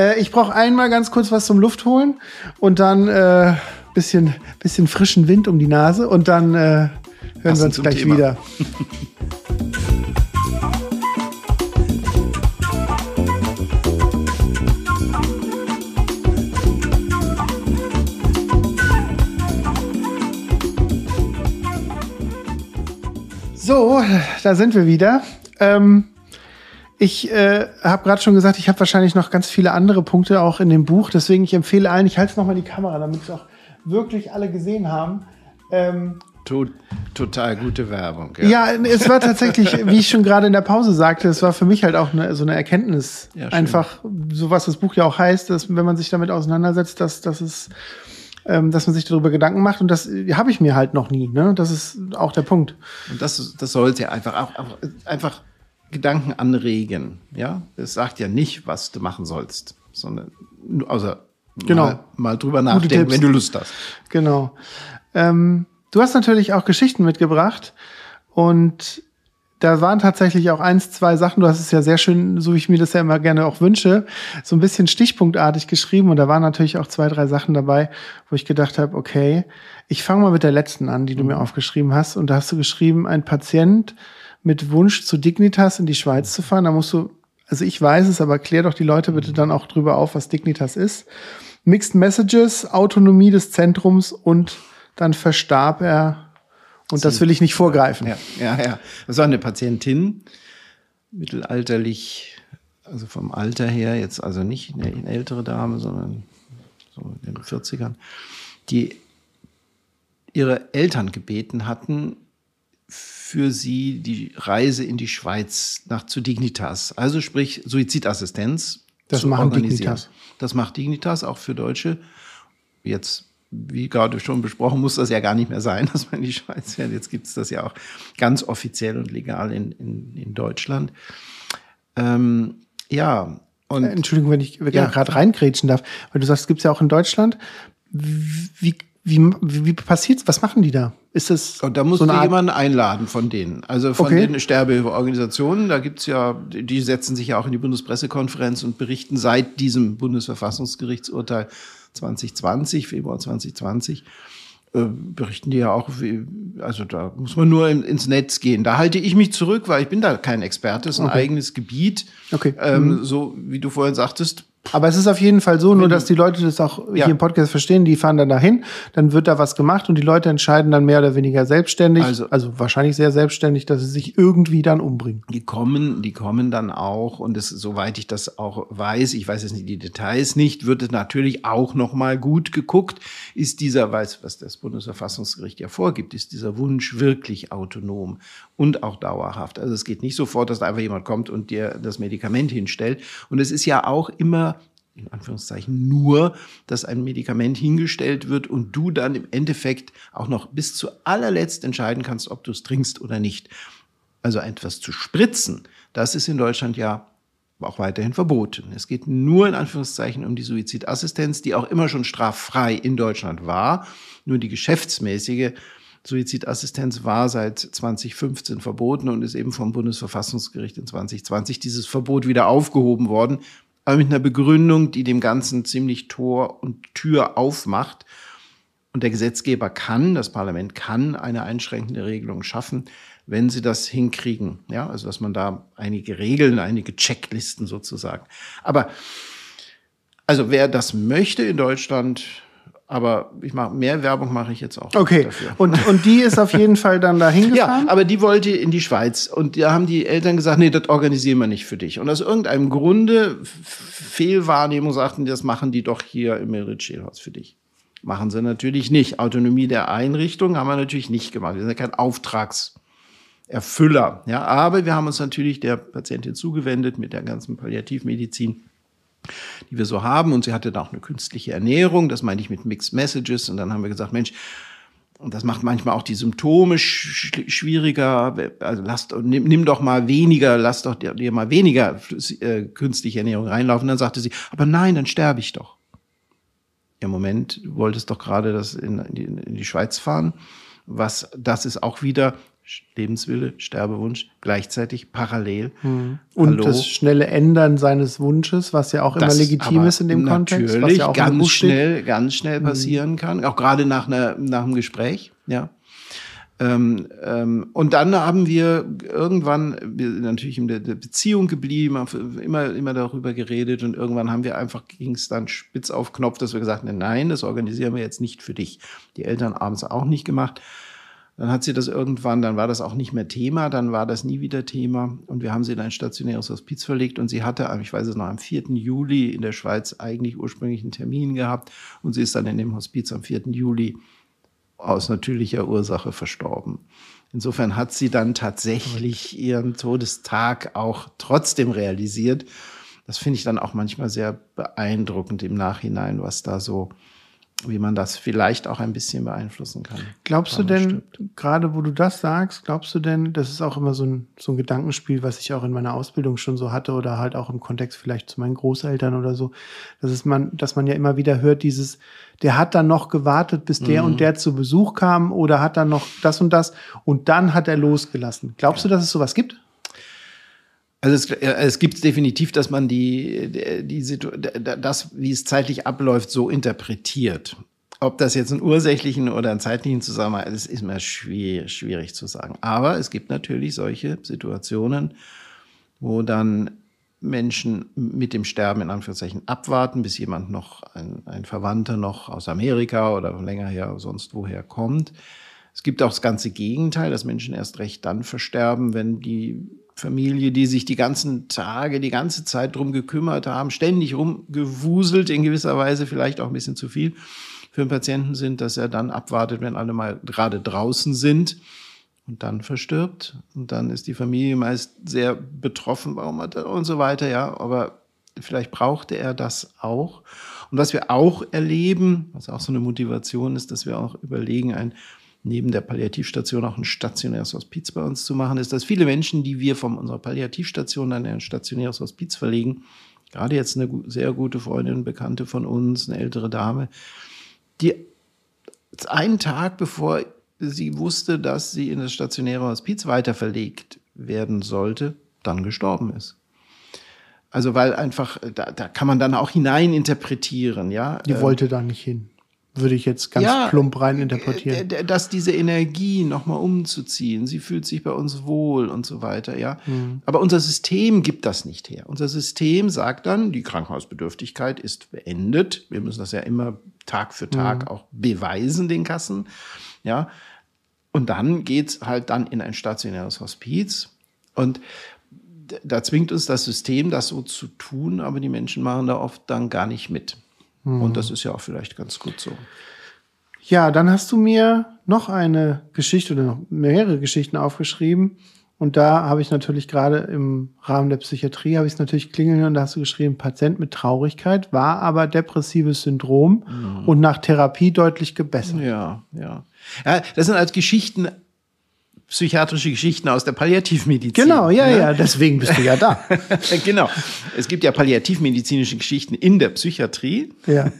Äh, ich brauche einmal ganz kurz was zum Luft holen und dann äh, bisschen, bisschen frischen Wind um die Nase und dann äh, hören Passend wir uns gleich Thema. wieder. So, da sind wir wieder. Ähm, ich äh, habe gerade schon gesagt, ich habe wahrscheinlich noch ganz viele andere Punkte auch in dem Buch. Deswegen ich empfehle allen, ich halte es nochmal die Kamera, damit es auch wirklich alle gesehen haben. Ähm, Total gute Werbung. Ja. ja. es war tatsächlich, wie ich schon gerade in der Pause sagte, es war für mich halt auch eine, so eine Erkenntnis. Ja, Einfach, so was das Buch ja auch heißt, dass wenn man sich damit auseinandersetzt, dass, dass es ähm, dass man sich darüber Gedanken macht und das habe ich mir halt noch nie. Ne? Das ist auch der Punkt. Und das, das sollte ja einfach auch, auch einfach Gedanken anregen. Ja, es sagt ja nicht, was du machen sollst, sondern außer genau. mal, mal drüber nachdenken, wenn du Lust hast. Genau. Ähm, du hast natürlich auch Geschichten mitgebracht und da waren tatsächlich auch eins, zwei Sachen, du hast es ja sehr schön, so wie ich mir das ja immer gerne auch wünsche, so ein bisschen stichpunktartig geschrieben und da waren natürlich auch zwei, drei Sachen dabei, wo ich gedacht habe, okay, ich fange mal mit der letzten an, die du mir mhm. aufgeschrieben hast und da hast du geschrieben, ein Patient mit Wunsch zu Dignitas in die Schweiz zu fahren, da musst du, also ich weiß es, aber klär doch die Leute bitte dann auch drüber auf, was Dignitas ist. Mixed Messages, Autonomie des Zentrums und dann verstarb er. Und Sie. das will ich nicht vorgreifen. Ja, ja, ja. Das war eine Patientin, mittelalterlich, also vom Alter her, jetzt also nicht eine ältere Dame, sondern so in den 40ern, die ihre Eltern gebeten hatten, für sie die Reise in die Schweiz nach zu Dignitas, also sprich Suizidassistenz das machen Dignitas. Das macht Dignitas auch für Deutsche. Jetzt, wie gerade schon besprochen, muss das ja gar nicht mehr sein, dass man in die Schweiz fährt. Jetzt gibt es das ja auch ganz offiziell und legal in, in, in Deutschland. Ähm, ja. Und, Entschuldigung, wenn ich ja. gerade reingrätschen darf, weil du sagst, es gibt es ja auch in Deutschland. Wie wie, wie, wie passiert's? Was machen die da? Ist das Und da musst so du jemanden einladen von denen. Also von okay. den Sterbeorganisationen. Da gibt's ja, die setzen sich ja auch in die Bundespressekonferenz und berichten seit diesem Bundesverfassungsgerichtsurteil 2020, Februar 2020, äh, berichten die ja auch, wie, also da muss man nur in, ins Netz gehen. Da halte ich mich zurück, weil ich bin da kein Experte. Das ist ein okay. eigenes Gebiet. Okay. Ähm, mhm. So wie du vorhin sagtest, aber es ist auf jeden Fall so, nur dass die Leute das auch ja. hier im Podcast verstehen, die fahren dann dahin, dann wird da was gemacht und die Leute entscheiden dann mehr oder weniger selbstständig, also, also wahrscheinlich sehr selbstständig, dass sie sich irgendwie dann umbringen. Die kommen, die kommen dann auch und es, soweit ich das auch weiß, ich weiß jetzt nicht die Details nicht, wird es natürlich auch noch mal gut geguckt, ist dieser, weiß, was das Bundesverfassungsgericht ja vorgibt, ist dieser Wunsch wirklich autonom und auch dauerhaft. Also es geht nicht sofort, dass da einfach jemand kommt und dir das Medikament hinstellt und es ist ja auch immer in Anführungszeichen nur, dass ein Medikament hingestellt wird und du dann im Endeffekt auch noch bis zu allerletzt entscheiden kannst, ob du es trinkst oder nicht. Also etwas zu spritzen, das ist in Deutschland ja auch weiterhin verboten. Es geht nur in Anführungszeichen um die Suizidassistenz, die auch immer schon straffrei in Deutschland war. Nur die geschäftsmäßige Suizidassistenz war seit 2015 verboten und ist eben vom Bundesverfassungsgericht in 2020 dieses Verbot wieder aufgehoben worden aber mit einer Begründung, die dem Ganzen ziemlich Tor und Tür aufmacht. Und der Gesetzgeber kann, das Parlament kann eine einschränkende Regelung schaffen, wenn sie das hinkriegen. Ja, also dass man da einige Regeln, einige Checklisten sozusagen. Aber also wer das möchte in Deutschland, aber ich mache mehr Werbung mache ich jetzt auch. Okay. Dafür. Und, und die ist auf jeden Fall dann da Ja, hingefahren? aber die wollte in die Schweiz und da haben die Eltern gesagt, nee, das organisieren wir nicht für dich. Und aus irgendeinem Grunde, Fehlwahrnehmung, sagten das machen die doch hier im Merit-Schälhaus für dich. Machen sie natürlich nicht. Autonomie der Einrichtung haben wir natürlich nicht gemacht. Wir sind ja kein Auftragserfüller. Ja, aber wir haben uns natürlich der Patientin zugewendet mit der ganzen Palliativmedizin die wir so haben. Und sie hatte da auch eine künstliche Ernährung, das meine ich mit Mixed Messages. Und dann haben wir gesagt, Mensch, und das macht manchmal auch die Symptome sch schwieriger. Also lass, nimm, nimm doch mal weniger, lass doch dir, dir mal weniger äh, künstliche Ernährung reinlaufen. Dann sagte sie, aber nein, dann sterbe ich doch. Im Moment du wolltest doch gerade das in, in, in die Schweiz fahren. Was, das ist auch wieder Lebenswille, Sterbewunsch, gleichzeitig parallel. Und Hallo? das schnelle Ändern seines Wunsches, was ja auch immer Das legitim aber ist in dem Kontext. Was Natürlich ja auch ganz Buch steht. Schnell, ganz schnell passieren kann, auch gerade nach, einer, nach einem Gespräch, ja. Ähm, ähm, und dann haben wir irgendwann, wir sind natürlich in der, der Beziehung geblieben, haben immer, immer darüber geredet und irgendwann haben wir einfach, ging es dann spitz auf Knopf, dass wir gesagt haben, nein, das organisieren wir jetzt nicht für dich. Die Eltern abends auch nicht gemacht. Dann hat sie das irgendwann, dann war das auch nicht mehr Thema, dann war das nie wieder Thema und wir haben sie in ein stationäres Hospiz verlegt und sie hatte, ich weiß es noch, am 4. Juli in der Schweiz eigentlich ursprünglich einen Termin gehabt und sie ist dann in dem Hospiz am 4. Juli aus natürlicher Ursache verstorben. Insofern hat sie dann tatsächlich ihren Todestag auch trotzdem realisiert. Das finde ich dann auch manchmal sehr beeindruckend im Nachhinein, was da so, wie man das vielleicht auch ein bisschen beeinflussen kann. Glaubst du denn, gerade wo du das sagst, glaubst du denn, das ist auch immer so ein, so ein Gedankenspiel, was ich auch in meiner Ausbildung schon so hatte oder halt auch im Kontext vielleicht zu meinen Großeltern oder so, dass es man, dass man ja immer wieder hört, dieses, der hat dann noch gewartet, bis der Mhm. und der zu Besuch kam oder hat dann noch das und das und dann hat er losgelassen. Glaubst du, dass es sowas gibt? Also es, äh, es gibt definitiv, dass man die, die, die das, wie es zeitlich abläuft, so interpretiert. Ob das jetzt einen ursächlichen oder einen zeitlichen Zusammenhang ist, ist mir schwierig, schwierig zu sagen. Aber es gibt natürlich solche Situationen, wo dann Menschen mit dem Sterben in Anführungszeichen abwarten, bis jemand noch, ein, ein Verwandter noch aus Amerika oder länger her, sonst woher kommt. Es gibt auch das ganze Gegenteil, dass Menschen erst recht dann versterben, wenn die Familie, die sich die ganzen Tage, die ganze Zeit drum gekümmert haben, ständig rumgewuselt, in gewisser Weise vielleicht auch ein bisschen zu viel für einen Patienten sind, dass er dann abwartet, wenn alle mal gerade draußen sind und dann verstirbt. Und dann ist die Familie meist sehr betroffen, warum hat er und so weiter, ja. Aber vielleicht brauchte er das auch. Und was wir auch erleben, was auch so eine Motivation ist, dass wir auch überlegen, ein neben der Palliativstation auch ein stationäres Hospiz bei uns zu machen, ist, dass viele Menschen, die wir von unserer Palliativstation dann in ein stationäres Hospiz verlegen, gerade jetzt eine sehr gute Freundin, Bekannte von uns, eine ältere Dame, die einen Tag bevor sie wusste, dass sie in das stationäre Hospiz weiter verlegt werden sollte, dann gestorben ist. Also weil einfach, da, da kann man dann auch hineininterpretieren, ja. Die Ähm, wollte da nicht hin. Würde ich jetzt ganz Ja, plump rein interpretieren. äh, dass diese Energie nochmal umzuziehen, sie fühlt sich bei uns wohl und so weiter, ja. Mhm. Aber unser System gibt das nicht her. Unser System sagt dann, die Krankenhausbedürftigkeit ist beendet. Wir müssen das ja immer Tag für Tag auch beweisen, den Kassen, ja. Und dann geht's halt dann in ein stationäres Hospiz. Und da zwingt uns das System, das so zu tun, aber die Menschen machen da oft dann gar nicht mit. Und das ist ja auch vielleicht ganz gut so. Ja, dann hast du mir noch eine Geschichte oder noch mehrere Geschichten aufgeschrieben. Und da habe ich natürlich gerade im Rahmen der Psychiatrie, habe ich es natürlich klingeln hören, da hast du geschrieben, Patient mit Traurigkeit, war aber depressives Syndrom und nach Therapie deutlich gebessert. Ja, ja. ja das sind als Geschichten, psychiatrische Geschichten aus der Palliativmedizin. Genau, ja, ne? ja, deswegen bist du ja da. genau. Es gibt ja palliativmedizinische Geschichten in der Psychiatrie. ja.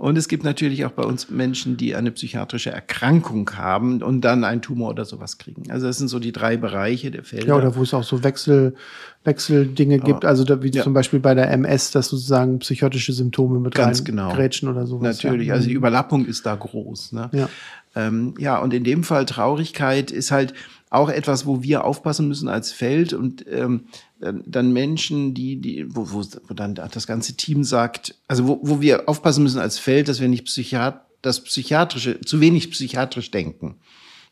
Und es gibt natürlich auch bei uns Menschen, die eine psychiatrische Erkrankung haben und dann einen Tumor oder sowas kriegen. Also das sind so die drei Bereiche der Fälle. Ja, oder wo es auch so Wechsel, Wechseldinge gibt, also da, wie Ja. zum Beispiel bei der MS, dass sozusagen psychotische Symptome mit Ganz rein genau. grätschen oder sowas. Natürlich, ja. also die Überlappung ist da groß. Ne? Ja. Ähm, ja, und in dem Fall Traurigkeit ist halt auch etwas, wo wir aufpassen müssen als Feld und ähm, dann- dann Menschen, die, die, wo, wo, wo dann das ganze Team sagt, also wo, wo wir aufpassen müssen als Feld, dass wir nicht Psychiat das Psychiatrische, zu wenig psychiatrisch denken.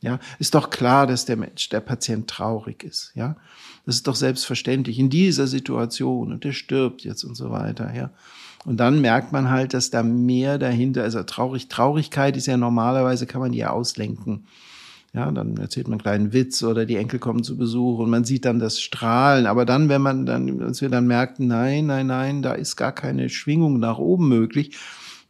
Ja, ist doch klar, dass der Mensch, der Patient traurig ist. Ja, das ist doch selbstverständlich in dieser Situation und der stirbt jetzt und so weiter. Ja, und dann merkt man halt, dass da mehr dahinter ist. Also traurig, Traurigkeit ist ja normalerweise kann man die ja auslenken. Ja, dann erzählt man einen kleinen Witz oder die Enkel kommen zu Besuch und man sieht dann das Strahlen. Aber dann, wenn man dann, als wir dann merkten, nein, nein, nein, da ist gar keine Schwingung nach oben möglich,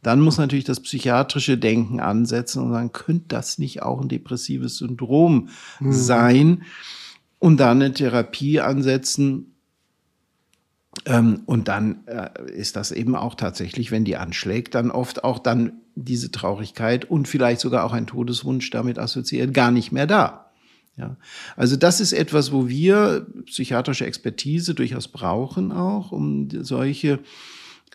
dann muss natürlich das psychiatrische Denken ansetzen und sagen, könnte das nicht auch ein depressives Syndrom sein? Und dann eine Therapie ansetzen. Ähm, und dann äh, ist das eben auch tatsächlich, wenn die anschlägt, dann oft auch dann diese Traurigkeit und vielleicht sogar auch ein Todeswunsch damit assoziiert, gar nicht mehr da. Ja, also das ist etwas, wo wir psychiatrische Expertise durchaus brauchen auch, um solche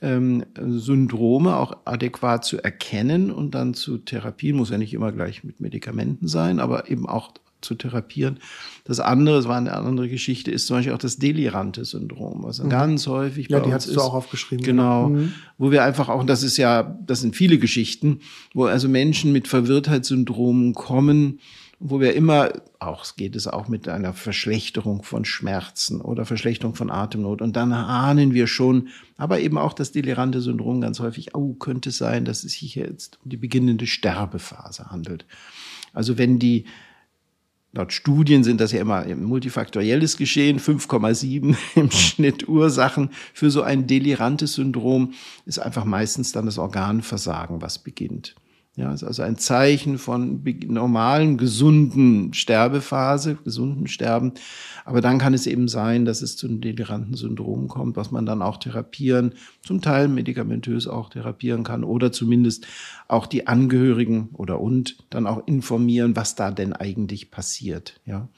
ähm, Syndrome auch adäquat zu erkennen und dann zu therapieren. Muss ja nicht immer gleich mit Medikamenten sein, aber eben auch zu therapieren. Das andere, das war eine andere Geschichte, ist zum Beispiel auch das delirante Syndrom, was ganz häufig Mhm. Ja, bei die uns ist. du auch aufgeschrieben. Genau, Mhm. wo wir einfach auch, und das ist ja, das sind viele Geschichten, wo also Menschen mit Verwirrtheitssyndromen kommen, wo wir immer, auch geht es auch mit einer Verschlechterung von Schmerzen oder Verschlechterung von Atemnot. Und dann ahnen wir schon, aber eben auch das delirante Syndrom ganz häufig, oh, könnte es sein, dass es sich jetzt um die beginnende Sterbephase handelt. Also wenn die Laut Studien sind das ja immer multifaktorielles Geschehen, 5,7 im Schnitt Ursachen für so ein delirantes Syndrom ist einfach meistens dann das Organversagen, was beginnt. Ja, ist also ein Zeichen von normalen, gesunden Sterbephase, gesunden Sterben. Aber dann kann es eben sein, dass es zu einem deliranten Syndrom kommt, was man dann auch therapieren, zum Teil medikamentös auch therapieren kann oder zumindest auch die Angehörigen oder und dann auch informieren, was da denn eigentlich passiert. Ja,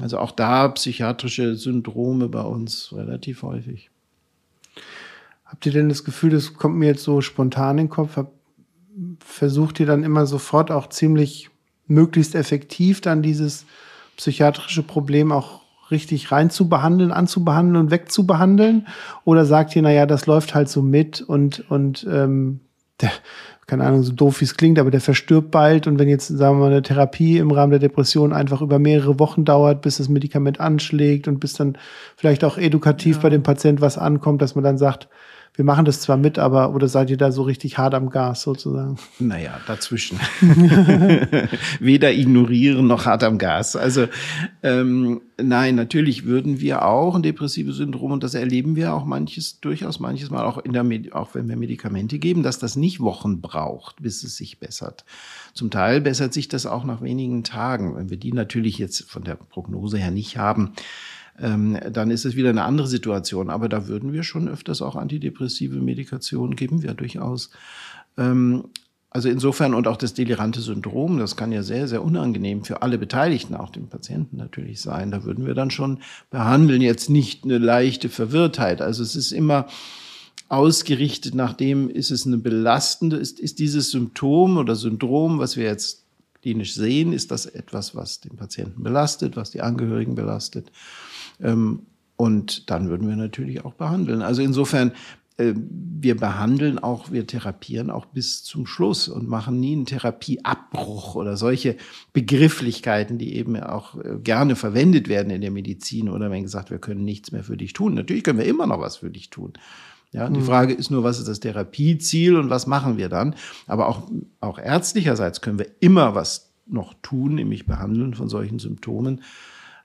also auch da psychiatrische Syndrome bei uns relativ häufig. Habt ihr denn das Gefühl, das kommt mir jetzt so spontan in den Kopf, hab, versucht ihr dann immer sofort auch ziemlich möglichst effektiv dann dieses psychiatrische Problem auch richtig rein zu behandeln, anzubehandeln und wegzubehandeln? Oder sagt ihr, naja, das läuft halt so mit und, und ähm, der, keine Ahnung, so doof wie es klingt, aber der verstirbt bald und wenn jetzt, sagen wir mal, eine Therapie im Rahmen der Depression einfach über mehrere Wochen dauert, bis das Medikament anschlägt und bis dann vielleicht auch edukativ bei dem Patient was ankommt, dass man dann sagt, wir machen das zwar mit, aber oder seid ihr da so richtig hart am Gas sozusagen? Naja, dazwischen. Weder ignorieren noch hart am Gas. Also ähm, nein, natürlich würden wir auch ein depressives Syndrom, und das erleben wir auch manches, durchaus manches Mal, auch, in der, Med- auch wenn wir Medikamente geben, dass das nicht Wochen braucht, bis es sich bessert. Zum Teil bessert sich das auch nach wenigen Tagen. Wenn wir die natürlich jetzt von der Prognose her nicht haben, ähm, dann ist es wieder eine andere Situation. Aber da würden wir schon öfters auch antidepressive Medikationen geben, wir durchaus. Ähm, also insofern und auch das delirante Syndrom, das kann ja sehr, sehr unangenehm für alle Beteiligten, auch den Patienten natürlich sein. Da würden wir dann schon behandeln, jetzt nicht eine leichte Verwirrtheit. Also es ist immer ausgerichtet nach dem, ist es eine belastende, ist, ist dieses Symptom oder Syndrom, was wir jetzt klinisch sehen, ist das etwas, was den Patienten belastet, was die Angehörigen belastet. Ähm, und dann würden wir natürlich auch behandeln. Also insofern, äh, wir behandeln auch, wir therapieren auch bis zum Schluss und machen nie einen Therapieabbruch oder solche Begrifflichkeiten, die eben auch äh, gerne verwendet werden in der Medizin oder wenn gesagt, wir können nichts mehr für dich tun. Natürlich können wir immer noch was für dich tun. Ja, die Frage ist nur, was ist das Therapieziel und was machen wir dann? Aber auch, auch ärztlicherseits können wir immer was noch tun, nämlich behandeln von solchen Symptomen.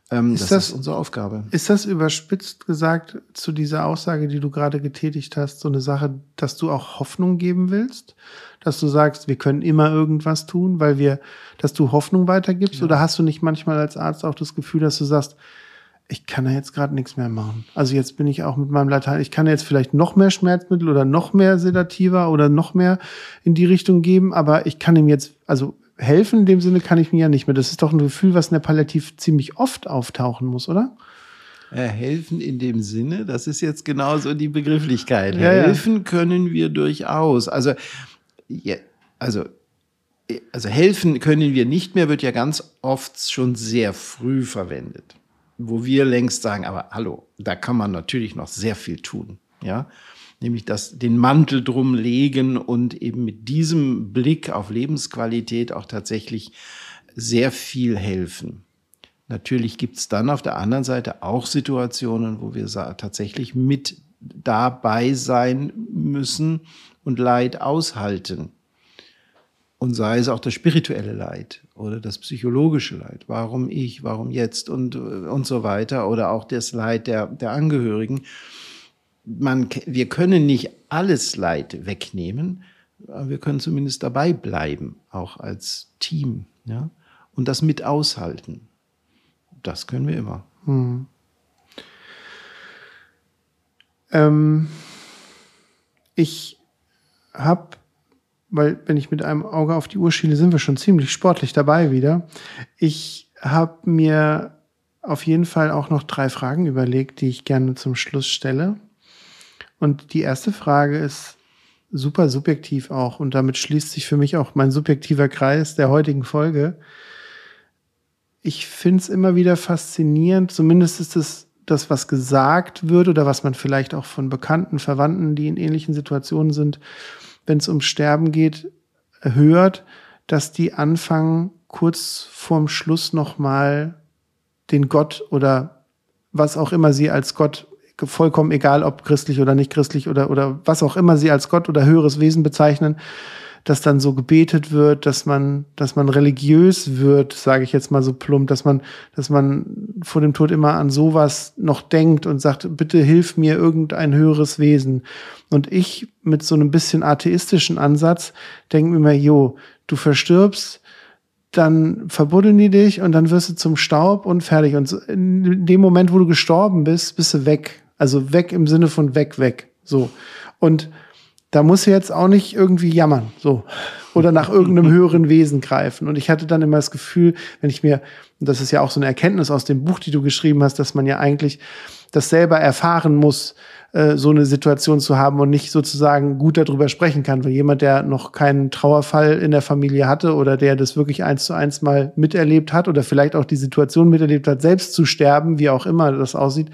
Ähm, Ist das, das- ist unsere Aufgabe. Ist das überspitzt gesagt zu dieser Aussage, die du gerade getätigt hast, so eine Sache, dass du auch Hoffnung geben willst? Dass du sagst, wir können immer irgendwas tun, weil wir, dass du Hoffnung weitergibst? Oder hast du nicht manchmal als Arzt auch das Gefühl, dass du sagst, ich kann da jetzt gerade nichts mehr machen. Also jetzt bin ich auch mit meinem Latein, ich kann jetzt vielleicht noch mehr Schmerzmittel oder noch mehr Sedativer oder noch mehr in die Richtung geben, aber ich kann ihm jetzt, also helfen in dem Sinne kann ich mir ja nicht mehr. Das ist doch ein Gefühl, was in der Palliativ ziemlich oft auftauchen muss, oder? Äh, helfen in dem Sinne, das ist jetzt genauso die Begrifflichkeit. Ja, ja. helfen können wir durchaus. Also, ja, also, also helfen können wir nicht mehr, wird ja ganz oft schon sehr früh verwendet. Wo wir längst sagen, aber hallo, da kann man natürlich noch sehr viel tun. Ja, nämlich das, den Mantel drum legen und eben mit diesem Blick auf Lebensqualität auch tatsächlich sehr viel helfen. Natürlich gibt es dann auf der anderen Seite auch Situationen, wo wir tatsächlich mit dabei sein müssen und Leid aushalten. Und sei es auch das spirituelle Leid oder das psychologische Leid. Warum ich, warum jetzt und, und so weiter. Oder auch das Leid der, der Angehörigen man, wir können nicht alles Leid wegnehmen, aber wir können zumindest dabei bleiben, auch als Team, ja, und das mit aushalten. Das können wir immer. Hm. Ähm, ich habe, weil wenn ich mit einem Auge auf die Uhr schiele, sind wir schon ziemlich sportlich dabei wieder. Ich habe mir auf jeden Fall auch noch drei Fragen überlegt, die ich gerne zum Schluss stelle. Und die erste Frage ist super subjektiv auch. Und damit schließt sich für mich auch mein subjektiver Kreis der heutigen Folge. Ich finde es immer wieder faszinierend, zumindest ist es das, was gesagt wird oder was man vielleicht auch von Bekannten, Verwandten, die in ähnlichen Situationen sind, wenn es um Sterben geht, hört, dass die anfangen, kurz vorm Schluss nochmal den Gott oder was auch immer sie als Gott vollkommen egal, ob christlich oder nicht christlich oder, oder was auch immer sie als Gott oder höheres Wesen bezeichnen, dass dann so gebetet wird, dass man, dass man religiös wird, sage ich jetzt mal so plump, dass man, dass man vor dem Tod immer an sowas noch denkt und sagt, bitte hilf mir irgendein höheres Wesen. Und ich mit so einem bisschen atheistischen Ansatz denke mir immer, jo, du verstirbst, dann verbuddeln die dich und dann wirst du zum Staub und fertig. Und in dem Moment, wo du gestorben bist, bist du weg. Also weg im Sinne von weg, weg. So. Und da muss sie jetzt auch nicht irgendwie jammern, so. Oder nach irgendeinem höheren Wesen greifen. Und ich hatte dann immer das Gefühl, wenn ich mir, und das ist ja auch so eine Erkenntnis aus dem Buch, die du geschrieben hast, dass man ja eigentlich das selber erfahren muss, äh, so eine Situation zu haben und nicht sozusagen gut darüber sprechen kann. Weil jemand, der noch keinen Trauerfall in der Familie hatte oder der das wirklich eins zu eins mal miterlebt hat oder vielleicht auch die Situation miterlebt hat, selbst zu sterben, wie auch immer das aussieht,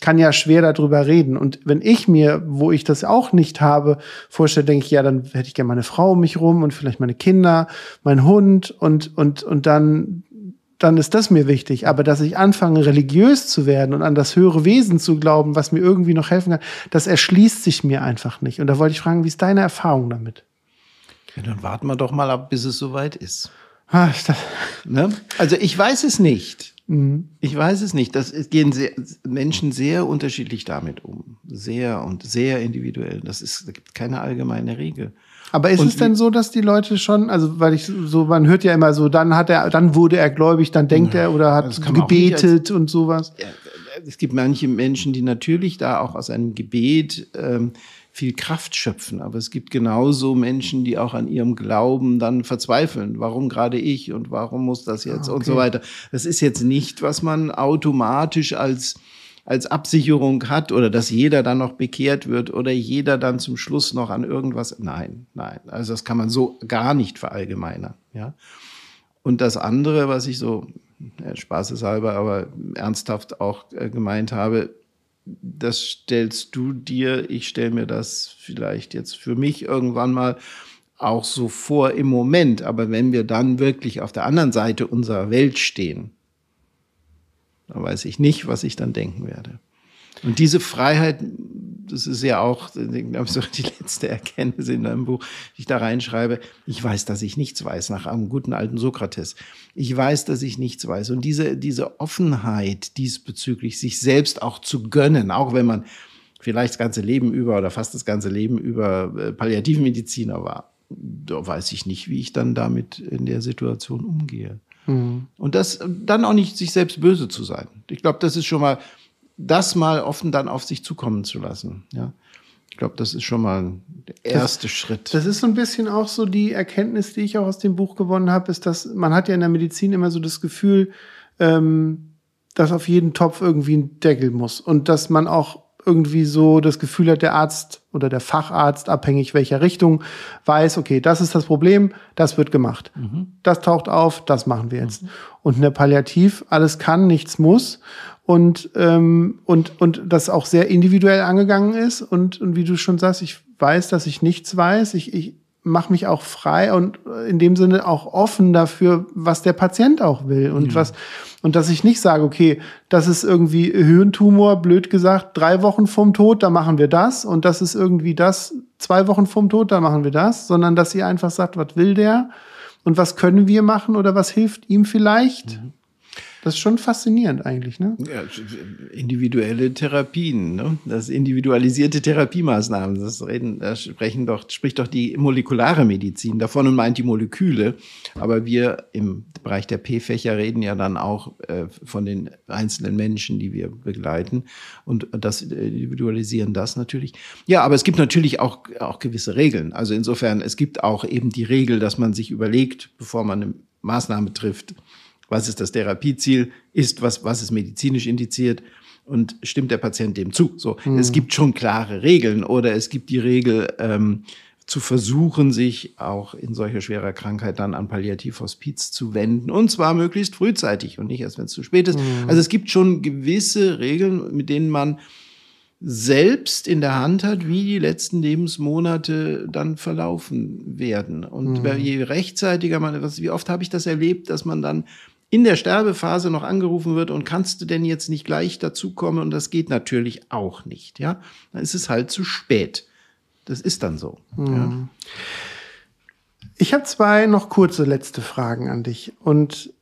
kann ja schwer darüber reden. Und wenn ich mir, wo ich das auch nicht habe, vorstelle, denke ich, ja, dann hätte ich gerne meine Frau um mich rum und vielleicht meine Kinder, mein Hund und, und, und dann, dann ist das mir wichtig. Aber dass ich anfange, religiös zu werden und an das höhere Wesen zu glauben, was mir irgendwie noch helfen kann, das erschließt sich mir einfach nicht. Und da wollte ich fragen, wie ist deine Erfahrung damit? Ja, dann warten wir doch mal ab, bis es soweit ist. Ah, ne? Also ich weiß es nicht. Mhm. Ich weiß es nicht. Das gehen sehr, Menschen sehr unterschiedlich damit um. Sehr und sehr individuell. Das ist, da gibt keine allgemeine Regel. Aber ist und es denn so, dass die Leute schon, also weil ich so, man hört ja immer so, dann hat er, dann wurde er gläubig, dann denkt er oder hat gebetet als, und sowas. Ja, es gibt manche Menschen, die natürlich da auch aus einem Gebet ähm, viel Kraft schöpfen. Aber es gibt genauso Menschen, die auch an ihrem Glauben dann verzweifeln. Warum gerade ich und warum muss das jetzt okay. und so weiter. Das ist jetzt nicht, was man automatisch als als Absicherung hat oder dass jeder dann noch bekehrt wird oder jeder dann zum Schluss noch an irgendwas. Nein, nein. Also das kann man so gar nicht verallgemeinern. Ja. Und das andere, was ich so ja, spaßeshalber, aber ernsthaft auch äh, gemeint habe, das stellst du dir, ich stelle mir das vielleicht jetzt für mich irgendwann mal auch so vor im Moment. Aber wenn wir dann wirklich auf der anderen Seite unserer Welt stehen, dann weiß ich nicht, was ich dann denken werde. Und diese Freiheit, das ist ja auch, ich glaube, so die letzte Erkenntnis in deinem Buch, die ich da reinschreibe. Ich weiß, dass ich nichts weiß, nach einem guten alten Sokrates. Ich weiß, dass ich nichts weiß. Und diese, diese Offenheit diesbezüglich, sich selbst auch zu gönnen, auch wenn man vielleicht das ganze Leben über oder fast das ganze Leben über äh, Palliativmediziner war, da weiß ich nicht, wie ich dann damit in der Situation umgehe. Mhm. Und das dann auch nicht sich selbst böse zu sein. Ich glaube, das ist schon mal, das mal offen dann auf sich zukommen zu lassen. Ja. Ich glaube, das ist schon mal der erste das, Schritt. Das ist so ein bisschen auch so die Erkenntnis, die ich auch aus dem Buch gewonnen habe, ist, dass man hat ja in der Medizin immer so das Gefühl, ähm, dass auf jeden Topf irgendwie ein Deckel muss und dass man auch irgendwie so das Gefühl hat, der Arzt oder der Facharzt, abhängig welcher Richtung, weiß, okay, das ist das Problem, das wird gemacht. Mhm. Das taucht auf, das machen wir jetzt. Mhm. Und in der Palliativ, alles kann, nichts muss. Und, ähm, und, und das auch sehr individuell angegangen ist. Und, und wie du schon sagst, ich weiß, dass ich nichts weiß. Ich, ich mache mich auch frei und in dem Sinne auch offen dafür, was der Patient auch will. Und mhm. was, und dass ich nicht sage, okay, das ist irgendwie Hirntumor, blöd gesagt, drei Wochen vorm Tod, da machen wir das. Und das ist irgendwie das, zwei Wochen vorm Tod, da machen wir das. Sondern dass sie einfach sagt, was will der? Und was können wir machen oder was hilft ihm vielleicht? Mhm. Das ist schon faszinierend eigentlich, ne? Ja, individuelle Therapien, ne? Das individualisierte Therapiemaßnahmen, das reden, da sprechen doch, spricht doch die molekulare Medizin davon und meint die Moleküle. Aber wir im Bereich der P-Fächer reden ja dann auch äh, von den einzelnen Menschen, die wir begleiten und das äh, individualisieren das natürlich. Ja, aber es gibt natürlich auch, auch gewisse Regeln. Also insofern, es gibt auch eben die Regel, dass man sich überlegt, bevor man eine Maßnahme trifft, was ist das Therapieziel, ist was, was ist medizinisch indiziert und stimmt der Patient dem zu. So, mhm. es gibt schon klare Regeln oder es gibt die Regel, ähm, zu versuchen, sich auch in solcher schwerer Krankheit dann an Palliativhospiz zu wenden. Und zwar möglichst frühzeitig und nicht erst, wenn es zu spät ist. Mhm. Also es gibt schon gewisse Regeln, mit denen man selbst in der Hand hat, wie die letzten Lebensmonate dann verlaufen werden. Und mhm. je rechtzeitiger man, was, wie oft habe ich das erlebt, dass man dann in der Sterbephase noch angerufen wird und kannst du denn jetzt nicht gleich dazukommen? Und das geht natürlich auch nicht, ja. Dann ist es halt zu spät. Das ist dann so. Mhm. Ja. Ich habe zwei noch kurze letzte Fragen an dich. Und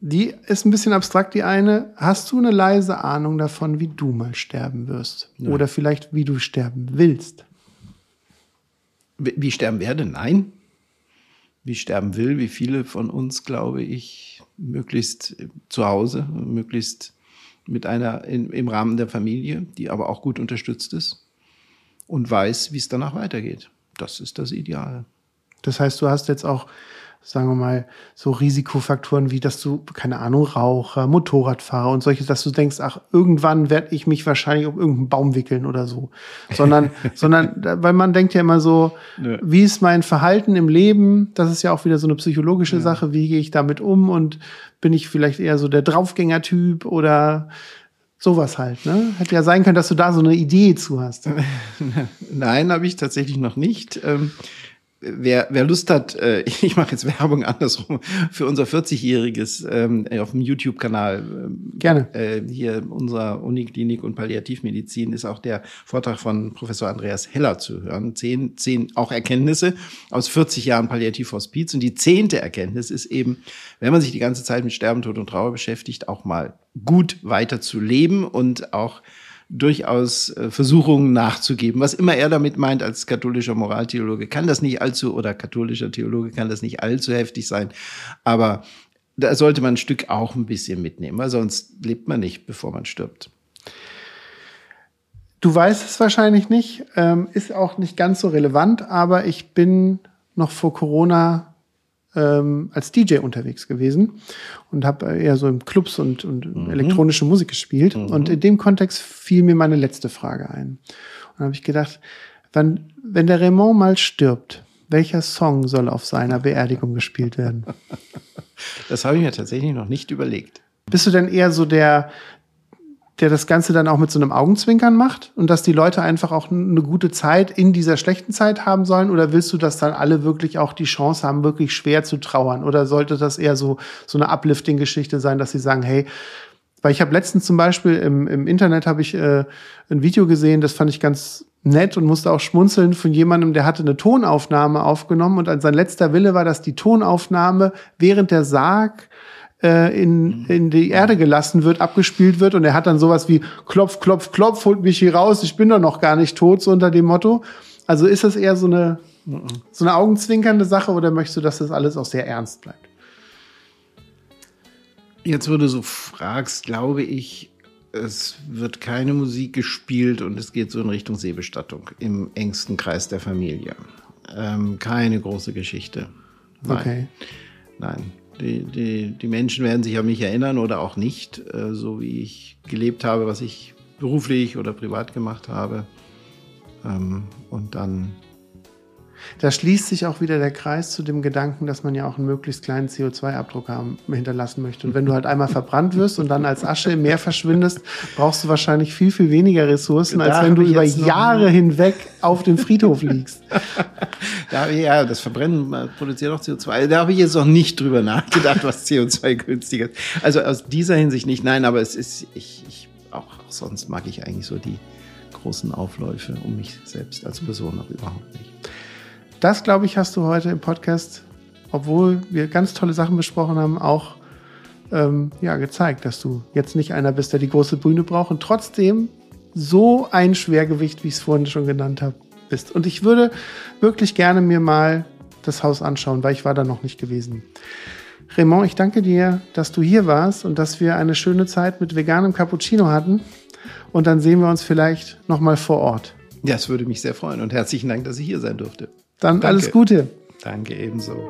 die ist ein bisschen abstrakt, die eine. Hast du eine leise Ahnung davon, wie du mal sterben wirst? Nein. Oder vielleicht, wie du sterben willst? Wie ich sterben werde? Nein wie sterben will, wie viele von uns, glaube ich, möglichst zu Hause, möglichst mit einer in, im Rahmen der Familie, die aber auch gut unterstützt ist und weiß, wie es danach weitergeht. Das ist das Ideal. Das heißt, du hast jetzt auch sagen wir mal, so Risikofaktoren wie, dass du, keine Ahnung, Raucher, Motorradfahrer und solche, dass du denkst, ach, irgendwann werde ich mich wahrscheinlich um irgendeinen Baum wickeln oder so. Sondern, sondern, weil man denkt ja immer so, Nö. wie ist mein Verhalten im Leben? Das ist ja auch wieder so eine psychologische ja. Sache. Wie gehe ich damit um? Und bin ich vielleicht eher so der Draufgänger-Typ oder sowas halt, ne? Hätte ja sein können, dass du da so eine Idee zu hast. Nein, habe ich tatsächlich noch nicht. Wer, wer Lust hat, äh, ich mache jetzt Werbung andersrum für unser 40-jähriges ähm, auf dem YouTube-Kanal. Ähm, Gerne. Äh, hier unserer Uniklinik und Palliativmedizin ist auch der Vortrag von Professor Andreas Heller zu hören. Zehn, zehn auch Erkenntnisse aus 40 Jahren Palliativhospiz. Und die zehnte Erkenntnis ist eben, wenn man sich die ganze Zeit mit Sterben, Tod und Trauer beschäftigt, auch mal gut weiter zu leben und auch durchaus äh, Versuchungen nachzugeben. Was immer er damit meint als katholischer Moraltheologe, kann das nicht allzu, oder katholischer Theologe kann das nicht allzu heftig sein. Aber da sollte man ein Stück auch ein bisschen mitnehmen, weil sonst lebt man nicht, bevor man stirbt. Du weißt es wahrscheinlich nicht, ähm, ist auch nicht ganz so relevant, aber ich bin noch vor Corona ähm, als DJ unterwegs gewesen und habe eher so im Clubs und, und mhm. elektronische Musik gespielt. Mhm. Und in dem Kontext fiel mir meine letzte Frage ein. Und habe ich gedacht, wann, wenn der Raymond mal stirbt, welcher Song soll auf seiner Beerdigung gespielt werden? Das habe ich mir tatsächlich noch nicht überlegt. Bist du denn eher so der, der das Ganze dann auch mit so einem Augenzwinkern macht und dass die Leute einfach auch eine gute Zeit in dieser schlechten Zeit haben sollen? Oder willst du, dass dann alle wirklich auch die Chance haben, wirklich schwer zu trauern? Oder sollte das eher so, so eine Uplifting-Geschichte sein, dass sie sagen, hey, weil ich habe letztens zum Beispiel im, im Internet habe ich äh, ein Video gesehen, das fand ich ganz nett und musste auch schmunzeln von jemandem, der hatte eine Tonaufnahme aufgenommen und sein letzter Wille war, dass die Tonaufnahme während der Sarg äh, in, in die Erde gelassen wird, abgespielt wird und er hat dann sowas wie Klopf, Klopf, Klopf, holt mich hier raus, ich bin doch noch gar nicht tot, so unter dem Motto. Also ist das eher so eine, so eine augenzwinkernde Sache oder möchtest du, dass das alles auch sehr ernst bleibt? Jetzt, wo du so fragst, glaube ich, es wird keine Musik gespielt und es geht so in Richtung Seebestattung im engsten Kreis der Familie. Ähm, keine große Geschichte. Nein. Okay. Nein. Die, die, die Menschen werden sich an mich erinnern oder auch nicht, äh, so wie ich gelebt habe, was ich beruflich oder privat gemacht habe. Ähm, und dann Da schließt sich auch wieder der Kreis zu dem Gedanken, dass man ja auch einen möglichst kleinen CO2-Abdruck haben, hinterlassen möchte. Und wenn du halt einmal verbrannt wirst und dann als Asche im Meer verschwindest, brauchst du wahrscheinlich viel, viel weniger Ressourcen, Da als wenn hab du ich über Jahre hinweg auf dem Friedhof liegst. Da, ja, das Verbrennen produziert auch CO2. Da habe ich jetzt noch nicht drüber nachgedacht, was CO2 günstiger ist. Also aus dieser Hinsicht nicht. Nein, aber es ist, ich, ich auch, auch sonst mag ich eigentlich so die großen Aufläufe um mich selbst als Person auch überhaupt nicht. Das, glaube ich, hast du heute im Podcast, obwohl wir ganz tolle Sachen besprochen haben, auch ähm, ja, gezeigt, dass du jetzt nicht einer bist, der die große Bühne braucht und trotzdem so ein Schwergewicht, wie ich es vorhin schon genannt habe, bist. Und ich würde wirklich gerne mir mal das Haus anschauen, weil ich war da noch nicht gewesen. Raymond, ich danke dir, dass du hier warst und dass wir eine schöne Zeit mit veganem Cappuccino hatten. Und dann sehen wir uns vielleicht noch mal vor Ort. Ja, es würde mich sehr freuen und herzlichen Dank, dass ich hier sein durfte. Dann Danke. alles Gute. Danke ebenso.